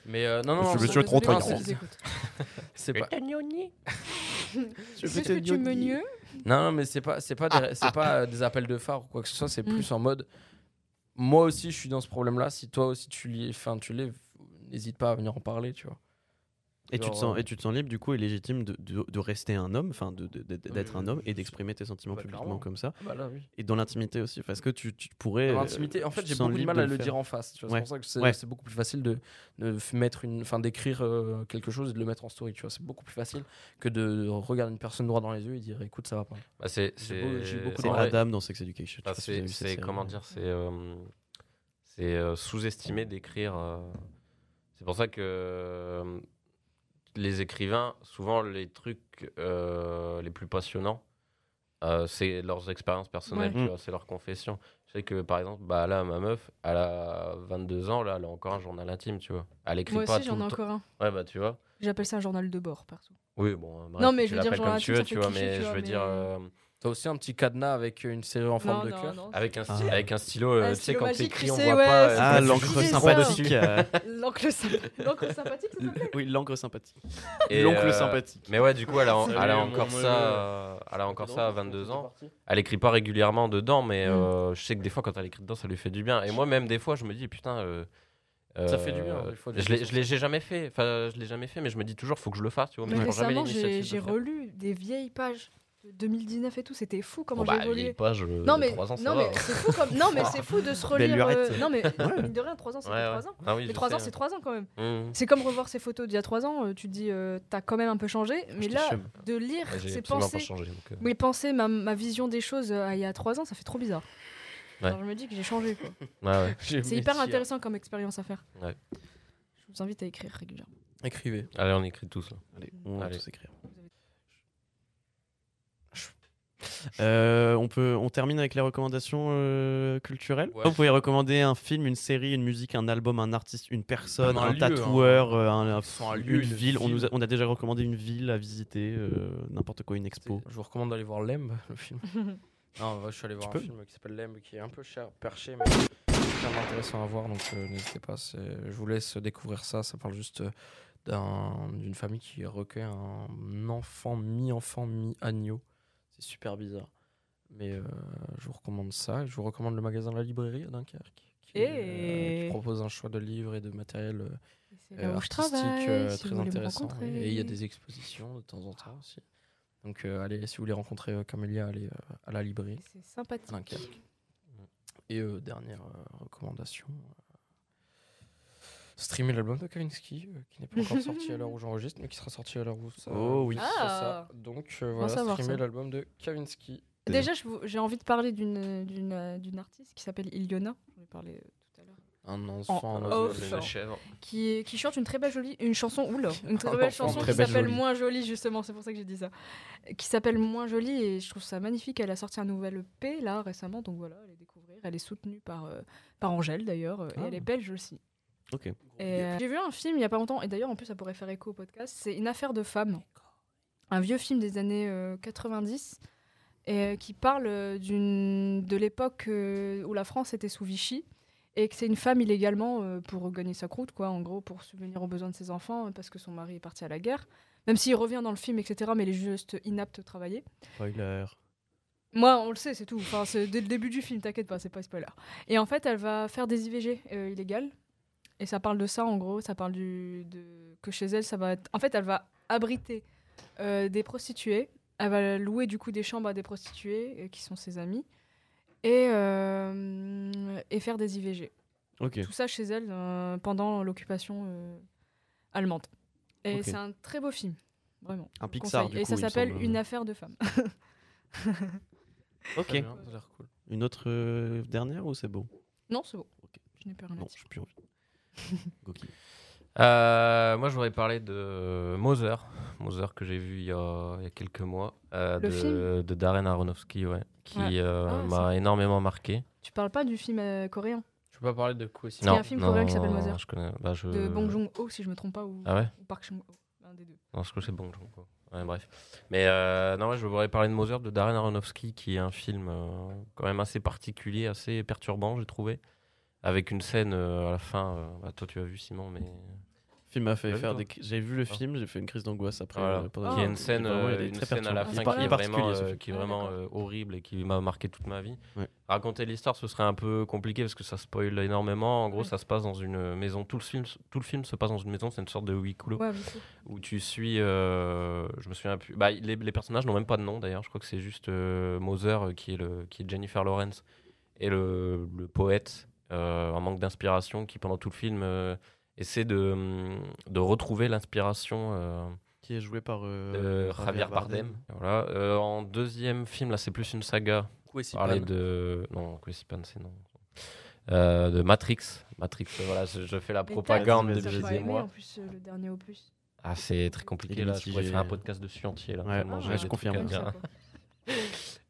Mais euh, non, non, Monsieur- non, monsieur c'est- trop c'est- trop c'est- pas. Qu'est-ce que tu me Non, non, mais c'est pas, c'est pas, des, c'est pas des appels de phare ou quoi que ce soit. C'est Mm. plus en mode. Moi aussi, je suis dans ce problème-là. Si toi aussi tu l'es, enfin, tu l'es, n'hésite pas à venir en parler, tu vois. Et tu, te Genre, sens, euh, et tu te sens libre du coup et légitime de, de, de rester un homme, enfin d'être un homme et d'exprimer tes sentiments Bah, publiquement clairement. comme ça. Bah là, oui. Et dans l'intimité aussi, parce que tu, tu pourrais. Dans euh, l'intimité, en fait, j'ai beaucoup de mal à le dire en face. Ouais. C'est pour ça que c'est Ouais. beaucoup plus facile de, de mettre une, enfin, d'écrire euh, quelque chose et de le mettre en story. Tu vois, c'est beaucoup plus facile que de regarder une personne droit dans les yeux et dire, écoute, ça va pas. Bah, c'est Adam dans Sex Education. bah, c'est comment dire, c'est euh, c'est euh, sous-estimé d'écrire. euh, C'est pour ça que euh, les écrivains, souvent les trucs euh, les plus passionnants, euh, c'est leurs expériences personnelles, Ouais. c'est leurs confessions. Je sais que par exemple, bah là, ma meuf, elle a 22 ans, là, elle a encore un journal intime, tu vois. Elle écrit Moi pas aussi, j'en ai encore un. Ouais, bah tu vois. J'appelle ça un journal de bord, perso. Oui, bon, bref, Non, mais je veux dire, comme là, tu vois, mais je veux dire, T'as aussi un petit cadenas avec une serrure en forme Non, de non, cœur. non. Avec un, Ah. stylo, avec un stylo, euh, Un tu sais, quand t'écris, on voit ouais, pas. euh, Ah, l'encre sympathique. euh, L'encre symp- l'encre sympathique, ça s'appelle oui, l'encre sympathique. Et, L'oncle euh, sympathique. Mais ouais, du coup, elle a, elle a Salut, encore ça, euh, elle a encore ça à 22 ans. Elle écrit pas régulièrement dedans, mais Mm. euh, je sais que des fois, quand elle écrit dedans, ça lui fait du bien. Et moi, même des fois, je me dis, putain. euh, Ça fait du euh, bien, Je l'ai, jamais fait. Enfin, je l'ai jamais fait, mais je me dis toujours, faut que je le fasse, tu vois. Mais récemment, j'ai relu des vieilles pages 2019 et tout. C'était fou comment Bon, j'ai bah, évolué. page, euh, Non mais, ans, non, c'est fou comme non mais c'est fou de se relire. euh, non mais mine de rien 3 ans c'est Ouais, que ouais. 3 ans. Ah oui, Mais je 3 ans c'est 3 ans quand même. Mmh. C'est comme revoir ces photos d'il y a 3 ans, euh, tu te dis euh, t'as quand même un peu changé, mais Je là de lire Ouais, ces pensées, euh. mes pensées, ma, ma vision des choses euh, il y a 3 ans, ça fait trop bizarre. Ouais. Alors je me dis que j'ai changé quoi. Ouais, ouais. C'est hyper intéressant comme expérience à faire. Ouais. Je vous invite à écrire régulièrement. Écrivez. Allez, on écrit tous. là. Allez, on va tous écrire. Euh, on, peut, on termine avec les recommandations euh, culturelles. Ouais. Vous pouvez recommander un film, une série, une musique, un album, un artiste, une personne, Même un un, lieu, tatoueur, euh, un, un- Sans un une, lieu, une ville. On, nous a, ville. on a déjà recommandé une ville à visiter, euh, n'importe quoi, une expo. Je vous recommande d'aller voir Lemb, le film. non, je suis allé voir un peux. film qui s'appelle Lemb, qui est un peu cher, perché, mais super intéressant à voir, donc euh, n'hésitez pas. c'est- Je vous laisse découvrir ça. Ça parle juste euh, d'un- d'une famille qui recueille un enfant, mi-enfant, mi-agneau. C'est super bizarre. Mais euh, je vous recommande ça. Je vous recommande le magasin La Librairie à Dunkerque. Qui, euh, qui propose un choix de livres et de matériel euh, artistique travaille, si très intéressant. Et il y a des expositions de temps en temps aussi. Donc allez, si vous voulez rencontrer Camélia, allez à la librairie C'est à sympathique. Dunkerque. Et dernière recommandation. Streamer l'album de Kavinsky, euh, qui n'est pas encore sorti à l'heure où j'enregistre, mais qui sera sorti à l'heure où ça. Oh oui. où ça- Ah. Donc euh, voilà, streamer l'album de Kavinsky. Déjà, j'ai envie de parler d'une d'une euh, d'une artiste qui s'appelle Iliona. J'en ai parlé euh, tout à l'heure. Un enfant en off. La chèvre. Qui, qui chante une très belle jolie une chanson oula une très belle chanson très qui s'appelle moins jolie justement c'est pour ça que j'ai dit ça qui s'appelle moins jolie et je trouve ça magnifique elle a sorti un nouvel EP là récemment donc voilà allez découvrir elle est soutenue par euh, par Angèle d'ailleurs et Ah. elle est belge aussi Ok. Euh, j'ai vu un film il y a pas longtemps et d'ailleurs en plus ça pourrait faire écho au podcast c'est une affaire de femme un vieux film des années euh, 90 et, euh, qui parle euh, d'une de l'époque euh, où la France était sous Vichy et que c'est une femme illégalement euh, pour gagner sa croûte quoi en gros pour subvenir aux besoins de ses enfants euh, parce que son mari est parti à la guerre même s'il revient dans le film etc mais il est juste inapte à travailler Spoiler. moi, on le sait, c'est tout. Enfin, c'est dès le début du film, t'inquiète pas, c'est pas spoiler. Et en fait, elle va faire des IVG euh, illégales. Et ça parle de ça, en gros. Ça parle du, de, que chez elle, ça va être... En fait, elle va abriter euh, des prostituées. Elle va louer, du coup, des chambres à des prostituées, euh, qui sont ses amies. Et, euh, et faire des IVG. Ok. Tout ça chez elle euh, pendant l'occupation euh, allemande. Et c'est un très beau film. Vraiment. Un Je Pixar, conseille. du Et coup, ça il me s'appelle semble. Une affaire de femme. Ok. Bien, ça cool. Une autre euh, dernière ou c'est bon non, c'est bon. Ok. Je n'ai plus rien à Non, dire. j'ai plus envie. Goki. Euh, moi, je voudrais parler de Mother. Mother que j'ai vu il y a, il y a quelques mois. euh, de, film de Darren Aronofsky, ouais, qui Ouais. euh, Ah, m'a énormément marqué. Tu parles pas du film euh, coréen? Je peux pas parler de quoi Il y a un film coréen qui s'appelle Mother. Je connais. Bah, je... de Bong Joon-ho si je me trompe pas ou, Ah ouais? ou Park Chung-ho, un des deux. Non, je crois que c'est Bong Joon-ho. Ouais, bref. Mais euh, non, ouais, je voudrais parler de Mother de Darren Aronofsky, qui est un film euh, quand même assez particulier, assez perturbant, j'ai trouvé. Avec une scène euh, à la fin. euh, bah, toi, tu as vu Simon, mais. Le film m'a fait faire des. J'ai vu le Ah. film, j'ai fait une crise d'angoisse après. Voilà. euh, pendant Ah. qui a une scène, Vraiment, il euh, une très scène à la fin Il qui est vraiment, euh, qui est Ah, euh, horrible et qui m'a marqué toute ma vie. Ouais. Raconter l'histoire, ce serait un peu compliqué parce que ça spoil énormément. En gros, Ouais. ça se passe dans une maison. Tout le film, tout le film se passe dans une maison. C'est une sorte de huis clos Ouais, où tu suis. euh, je me souviens plus. Bah, les, les personnages n'ont même pas de nom d'ailleurs. Je crois que c'est juste euh, Mother euh, qui est le qui est Jennifer Lawrence et le, le poète euh, en manque d'inspiration qui pendant tout le film euh, essaie de hum, de retrouver l'inspiration. euh, Qui est joué par euh, Javier Bardem. Voilà. Euh, en deuxième film, là, c'est plus une saga. Parler de non, Pan, c'est non. Euh, de Matrix. Matrix, euh, voilà, je, je fais la Mais propagande depuis des mois. en plus euh, le dernier opus. Ah, c'est très compliqué là. Je pourrais faire un podcast dessus entier là. Ouais, tellement ouais, j'ai je confirme. ça.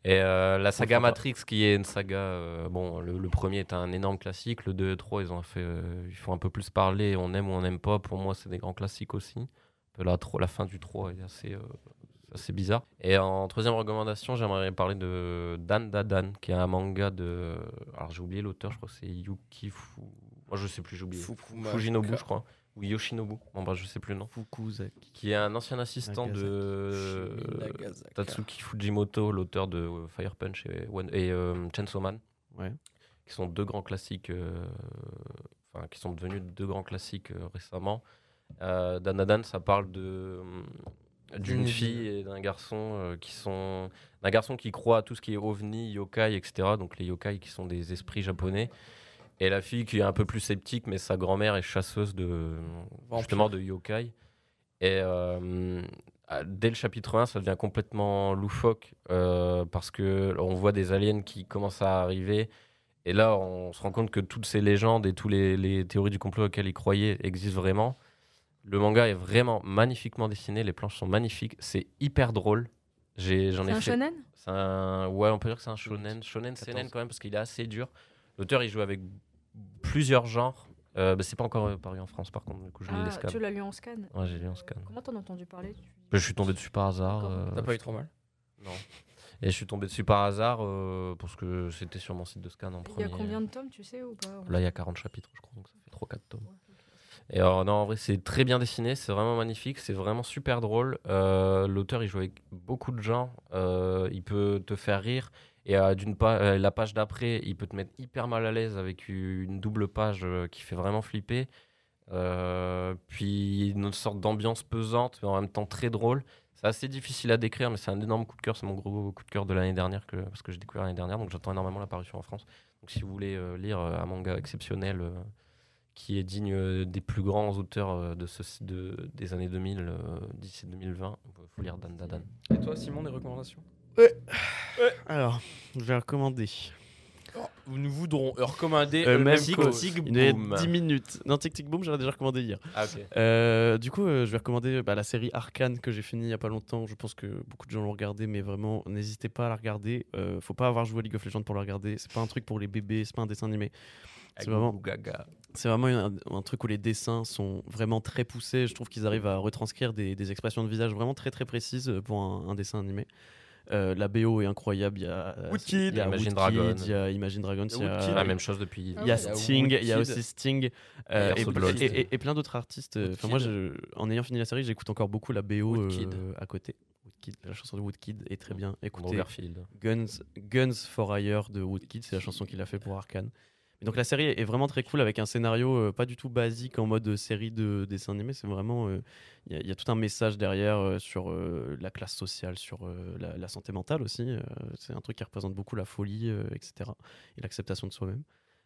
Et euh, la saga. Matrix, qui est une saga, euh, bon, le, le premier est un énorme classique, le 2 et le 3, ils ont fait, euh, il faut un peu plus parler, on aime ou on n'aime pas. Pour moi, c'est des grands classiques aussi. La, fin du 3 est assez, bizarre. Et en troisième recommandation, j'aimerais parler de Dan Dadan, qui est un manga de. Alors j'ai oublié l'auteur, je crois que c'est Yuki Fu. Moi je sais plus, j'ai oublié. Fujinobu, je crois. Ou Yoshinobu. Bon, bah, je sais plus le nom. Fukuzaki. Qui est un ancien assistant de Nagasaki. Tatsuki Fujimoto, l'auteur de euh, Fire Punch et, One- et euh, Chainsaw Man. Ouais. Qui sont deux grands classiques. euh, Enfin, qui sont devenus deux grands classiques récemment. Euh, Dan Dan, ça parle de d'une fille et d'un garçon qui sont d'un garçon qui croit à tout ce qui est ovni, yokai, etc. Donc les yokai qui sont des esprits japonais. Et la fille qui est un peu plus sceptique, mais sa grand-mère est chasseuse de justement de yokai. Et euh, dès le chapitre 1, ça devient complètement loufoque euh, parce que on voit des aliens qui commencent à arriver. Et là, on se rend compte que toutes ces légendes et toutes les, les théories du complot auxquelles ils croyaient existent vraiment. Le manga est vraiment magnifiquement dessiné, les planches sont magnifiques, c'est hyper drôle. J'ai, j'en C'est ai un fait. shonen? C'est un, ouais, on peut dire que c'est un shonen, shonen seinen quand même parce qu'il est assez dur. L'auteur, il joue avec plusieurs genres. Euh, bah, c'est pas encore paru en France, par contre. Du coup, je lis les Ah. Tu l'as lu en scan Ouais, j'ai lu en scan. Comment t'en as entendu parler Tu- Je suis tombé dessus par hasard. Euh, T'as pas eu trop mal Non. Et je suis tombé dessus par hasard euh, parce que c'était sur mon site de scan en Il y premier. a combien de tomes, tu sais ou pas Là, il y a 40 chapitres, je crois, donc ça fait 3-4 tomes. Et alors, non, en vrai, c'est très bien dessiné, c'est vraiment magnifique, c'est vraiment super drôle. Euh, L'auteur, il joue avec beaucoup de gens, euh, il peut te faire rire. Et euh, d'une la page d'après, il peut te mettre hyper mal à l'aise avec une double page qui fait vraiment flipper. Puis une sorte d'ambiance pesante, mais en même temps très drôle. C'est assez difficile à décrire, mais c'est un énorme coup de cœur. C'est mon gros coup de cœur de l'année dernière, parce que j'ai découvert l'année dernière, donc j'attends énormément l'apparition en France. Donc si vous voulez lire un manga exceptionnel qui est digne euh, des plus grands auteurs euh, de ce, de, des années 2000 euh, d'ici 2020, il faut lire Dan Dadan. Et toi, Simon, des recommandations? Alors, je vais recommander. Nous voudrons recommander Euh, même que- cause. Il y a 10 minutes. Non, Tic Tic Boom, j'aurais déjà recommandé hier. Ah. Euh, du coup, euh, je vais recommander bah, la série Arcane que j'ai finie il y a pas longtemps. Je pense que beaucoup de gens l'ont regardé, mais vraiment, n'hésitez pas à la regarder. Euh, faut pas avoir joué à League of Legends pour la regarder. C'est pas un truc pour les bébés, c'est pas un dessin animé. C'est vraiment, Gaga. C'est vraiment un, un truc où les dessins sont vraiment très poussés. Je trouve qu'ils arrivent à retranscrire des, des expressions de visage vraiment très très précises pour un, un dessin animé. Euh, la BO est incroyable. Il y a euh, Woodkid, il y a Imagine Dragon. Il y a Imagine Dragons. Il y a. La même chose depuis. Ah il y a ouais, il y a Sting, il y a aussi Sting euh, et, et- et- et plein d'autres artistes. Enfin, moi, je- en ayant fini la série, j'écoute encore beaucoup la BO euh, à côté. Woodkid, la chanson de Woodkid est très bien. Écoutez. Guns, Guns for Hire de Woodkid, c'est la chanson qu'il a fait pour Arkane. Donc la série est vraiment très cool avec un scénario euh, pas du tout basique en mode série de dessin animé. C'est vraiment euh, il y, a- il y a tout un message derrière euh, sur euh, la classe sociale, sur euh, la, la santé mentale aussi. euh, c'est un truc qui représente beaucoup la folie, euh, etc. Et l'acceptation de soi-même.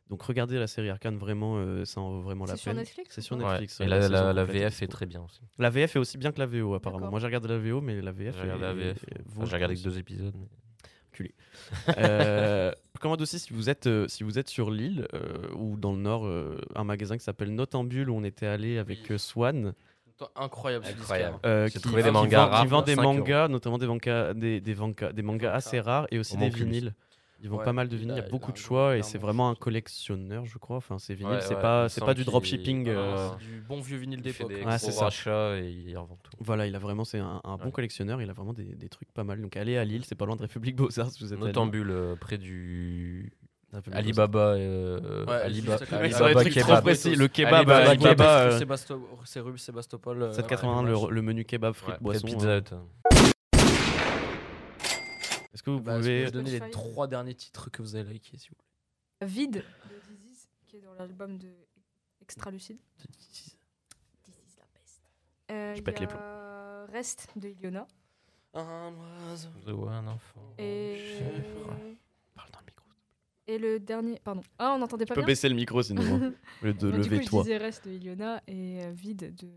Donc regardez la série Arkane vraiment, euh, ça en vaut vraiment la C'est sur peine. Netflix C'est sur pas? Ouais. Netflix. Et la, la, la est VF est très bien aussi. La VF est aussi bien que la VO apparemment. Moi j'ai regardé la VO, mais la VF. J'ai regardé la VF. Enfin, J'ai regardé que deux épisodes. mais- Euh, je recommande aussi si vous êtes, euh, si vous êtes sur l'île euh, ou dans le nord, euh, un magasin qui s'appelle Notambule où on était allé avec euh, Swan. Incroyable, ce Incroyable. euh, J'ai qui, trouvé des qui mangas vend, qui rares vend pour des 5 euros. mangas, notamment des mangas, des, des, mangas- des mangas assez rares et aussi Au des vinyles. Ils vendent Ouais, pas mal de vinyles, il y a- a il beaucoup a de choix et c'est vraiment un collectionneur, je crois. Enfin, ces vinyles, Ouais, c'est ouais, pas, il c'est pas semble du dropshipping. Euh, C'est du bon vieux vinyle d'époque. des hein. Ouais, c'est ça. et il revend tout. Voilà, il a vraiment, c'est un, un bon collectionneur. Il a vraiment des, des trucs pas mal. Donc allez à Lille, c'est pas loin de République Beaux-Arts. si Vous êtes. Notambule euh, près du Alibaba. euh, Ouais, Alibaba Kebab. précis. Le kebab, Alibaba euh, Kebab. Euh, C'est rue Sébastopol. euh, 7,81 ouais, le, menu kebab, frites, boissons. Est-ce que vous Bah, pouvez. vous donner les trois derniers titres que vous avez likés, s'il vous plaît Vide de Dizzy, qui est dans l'album de Extra Lucide. This is la peste. Euh, Je pète les plombs. Reste de Iliona. Un oiseau. The One enfant. Et... Parle dans le micro. et le dernier. Pardon. Ah, on n'entendait Je pas peux bien baisser le micro sinon. Au lieu de Mais du coup, lever je toi. disais Reste de Iliona et euh, Vide de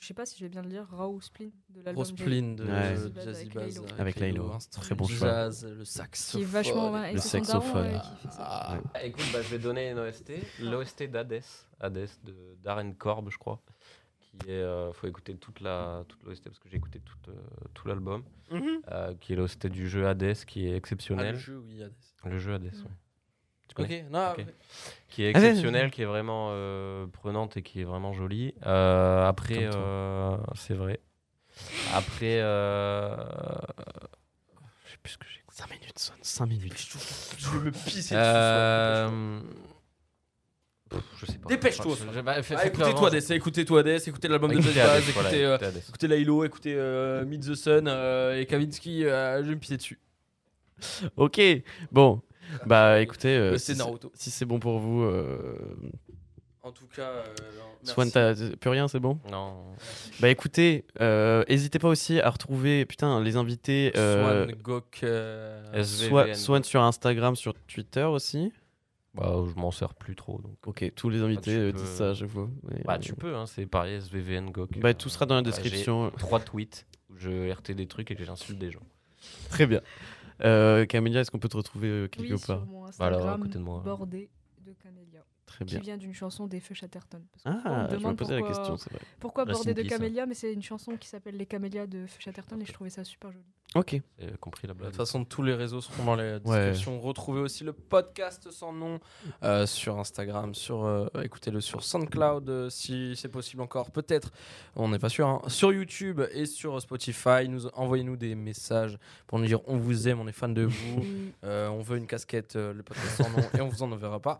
je sais pas si je vais bien le dire, Raw Spleen de l'album. Spleen de Ouais. Jazzy Avec Bass. Avec Laylo. Très bon de choix. Jazz, le sax. Qui est vachement. ouais, Le saxophone. ouais. Ah, Ah, écoute, bah, je vais donner une OST. L'OST d'Hades. Hades de Darren Korb, je crois. Qui est. euh, faut écouter toute la toute l'OST parce que j'ai écouté tout, euh, tout l'album. euh, qui est l'OST du jeu Hades, qui est Ah, le exceptionnel. jeu, oui, Hades. le jeu Hades. Tu connais Ok, non, qui est Ah, exceptionnelle, qui est vraiment euh, prenante et qui est vraiment jolie. Euh, après, euh, c'est vrai. Après, je sais plus ce que j'ai. 5 minutes, sonne. 5 minutes. Je vais me pisser pff, Je sais pas. Dépêche-toi, bah, fais- Ah, fais-le écoutez l'album de voilà, écoutez, euh, écoutez écoutez Lailo, écoutez euh, Meet the Sun euh, et Kavinsky, je vais me pisser dessus. Ok, bon. Bah écoutez, euh, si c'est si bon pour vous, euh... En tout cas, euh, Swan, t'as plus rien, c'est bon? Non. Bah écoutez, euh, n'hésitez pas aussi à retrouver, putain, les invités. euh, Swan, Gok, euh, SVVN. Soit, Swan sur Instagram, sur Twitter aussi. Bah, je m'en sers plus trop. Donc. Ok, tous les invités tu euh, peux- disent ça à chaque fois. Mais, Bah, euh, tu peux, hein, c'est pareil, SVVN, GOK. Bah, euh, tout sera dans la bah, description. Trois tweets où je RT des trucs et que j'insulte des gens. Très bien. Euh, Camélia, est-ce qu'on peut te retrouver euh, quelque Oui, sur part mon Voilà, à Instagram, côté de moi. bordé de camélia, Très qui bien. vient d'une chanson des Feux Chatterton. Parce que souvent, on Ah, me je me posais la question, c'est vrai. Pourquoi Rest de peace, hein. camélia Mais c'est une chanson qui s'appelle Les Camélias de Feux Chatterton et je trouvais ça super joli. Ok. J'ai compris la De blague. toute façon, tous les réseaux seront dans les Ouais. descriptions. Retrouvez aussi le podcast sans nom euh, sur Instagram, sur euh, écoutez-le sur SoundCloud euh, si c'est possible encore, peut-être. On n'est pas sûr. hein. Sur YouTube et sur Spotify, nous envoyez-nous des messages pour nous dire on vous aime, on est fan de vous, euh, on veut une casquette, euh, le podcast sans nom et on vous en enverra pas,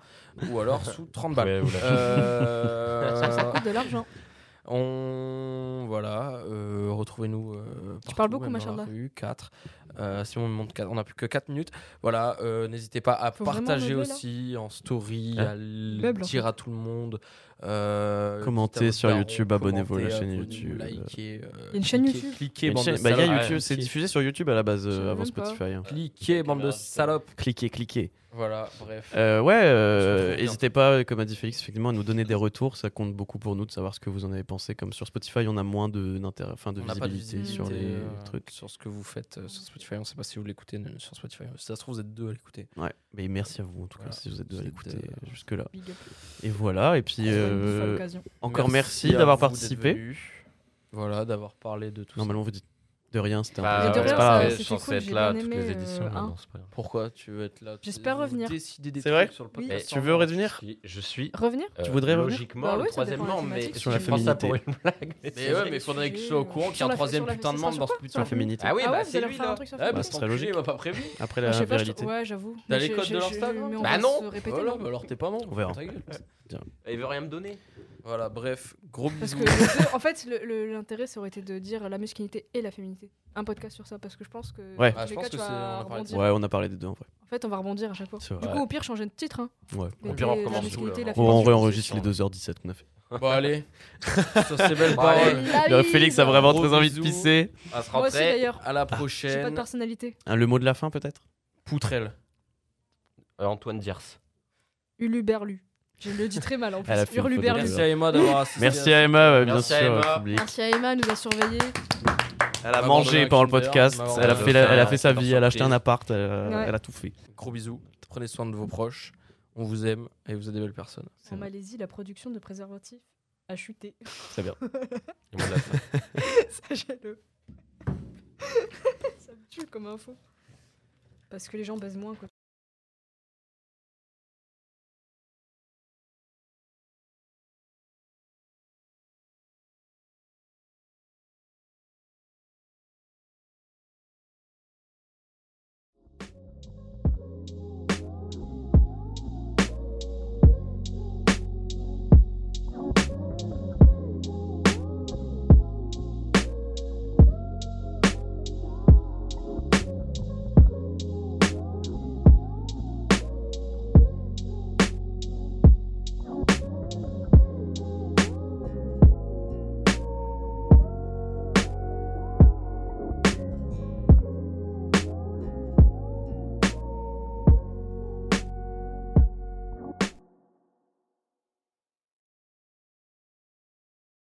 ou alors sous 30 balles. Ouais. Euh, Ça coûte de l'argent. on voilà, euh, retrouvez-nous. euh, Tu parles beaucoup, la rue, 4. Simon me montre 4. On n'a plus que 4 minutes. Voilà, euh, n'hésitez pas à Faut partager meubler, là aussi en story, Hein à le dire à tout le monde. euh, Commentez sur daron, YouTube, abonnez-vous à la chaîne YouTube. Likez, euh, Il y a une chaîne cliquez- YouTube Cliquez, bande de bah. YouTube, c'est diffusé sur YouTube à la base euh, avant. Spotify. hein. Cliquez, bande de salopes. Cliquez, cliquez. Voilà, bref. Euh, ouais, euh, n'hésitez pas, comme a dit Félix, effectivement, à nous donner des retours. Ça compte beaucoup pour nous de savoir ce que vous en avez pensé. Comme sur Spotify, on a moins de, enfin, de on n'a pas de visibilité sur les euh, trucs. Sur ce que vous faites euh, sur Spotify. On ne sait pas si vous l'écoutez sur Spotify. Si ça se trouve, vous êtes deux à l'écouter. Ouais, mais merci à vous en tout cas si vous êtes deux à l'écouter euh, jusque-là. Et voilà, et puis euh, encore merci, d'avoir participé. Voilà, d'avoir parlé de tout Normalement, vous dites de rien, c'était un Bah, ça- pas je pense cool, être là toutes les éditions. euh, mais hein. pas grave. Pourquoi tu veux être là? J'espère revenir. C'est vrai sur le Oui. Tu veux revenir? Je suis- Je suis. Revenir? Euh, Tu voudrais revenir Logiquement, Bah le ouais, ça troisième non, mais Sur la je prends ça pour féminité. une blague. mais Mais ouais, mais il faudrait que je sois au courant qu'il y a un troisième putain de membre dans sur ce quoi Sur la putain. féminité. Ah oui, Ah bah ouais, vous c'est lui là. truc sur Ouais, bah Bah, serait logique. il m'a pas prévu. Après Bah, la vérité. Ouais, j'avoue. T'as les codes de on Bah non. Voilà, non bah alors t'es pas membre. On verra. Ta gueule. Il veut rien me donner. Voilà, bref, gros Parce bisous. que les deux- en fait, l'intérêt, ça aurait été de dire la masculinité et la féminité. Un podcast sur ça, parce que je pense que. Ouais. Ah, je pense cas, que on a. Ouais, on a parlé des deux en vrai. En fait, on va rebondir à chaque fois. Du coup, au pire, changer de titre. Hein. Ouais. Au pire, on recommence tout, On réenregistre les 2h17 qu'on a fait. Bon, allez. Sur ces belles paroles. Félix a vraiment très envie de pisser. À se rentrer. d'ailleurs. À la J'ai pas de prochaine. personnalité. Le mot de la fin peut-être? Poutrelle. Euh, Antoine Diers. Uluberlu. Je le dis très mal en plus. Elle a fait une faute de Hurluberlu. gueule. Merci à Emma d'avoir assisté. Merci à Emma, ouais, bien Merci à sûr, Emma. euh, public. Merci à Emma, elle nous a surveillés. Elle a mangé pendant le podcast, elle a fait, un la- elle a Kinder fait sa vie, elle a acheté un appart, elle, a- Ouais. elle a tout fait. Gros bisous. Prenez soin de vos proches. On vous aime et vous êtes des belles personnes. C'est En vrai. Malaisie, la production de préservatifs a chuté. C'est bien. De la fin. Sachez-le. Ça me tue comme info. Parce que les gens baisent moins, quoi.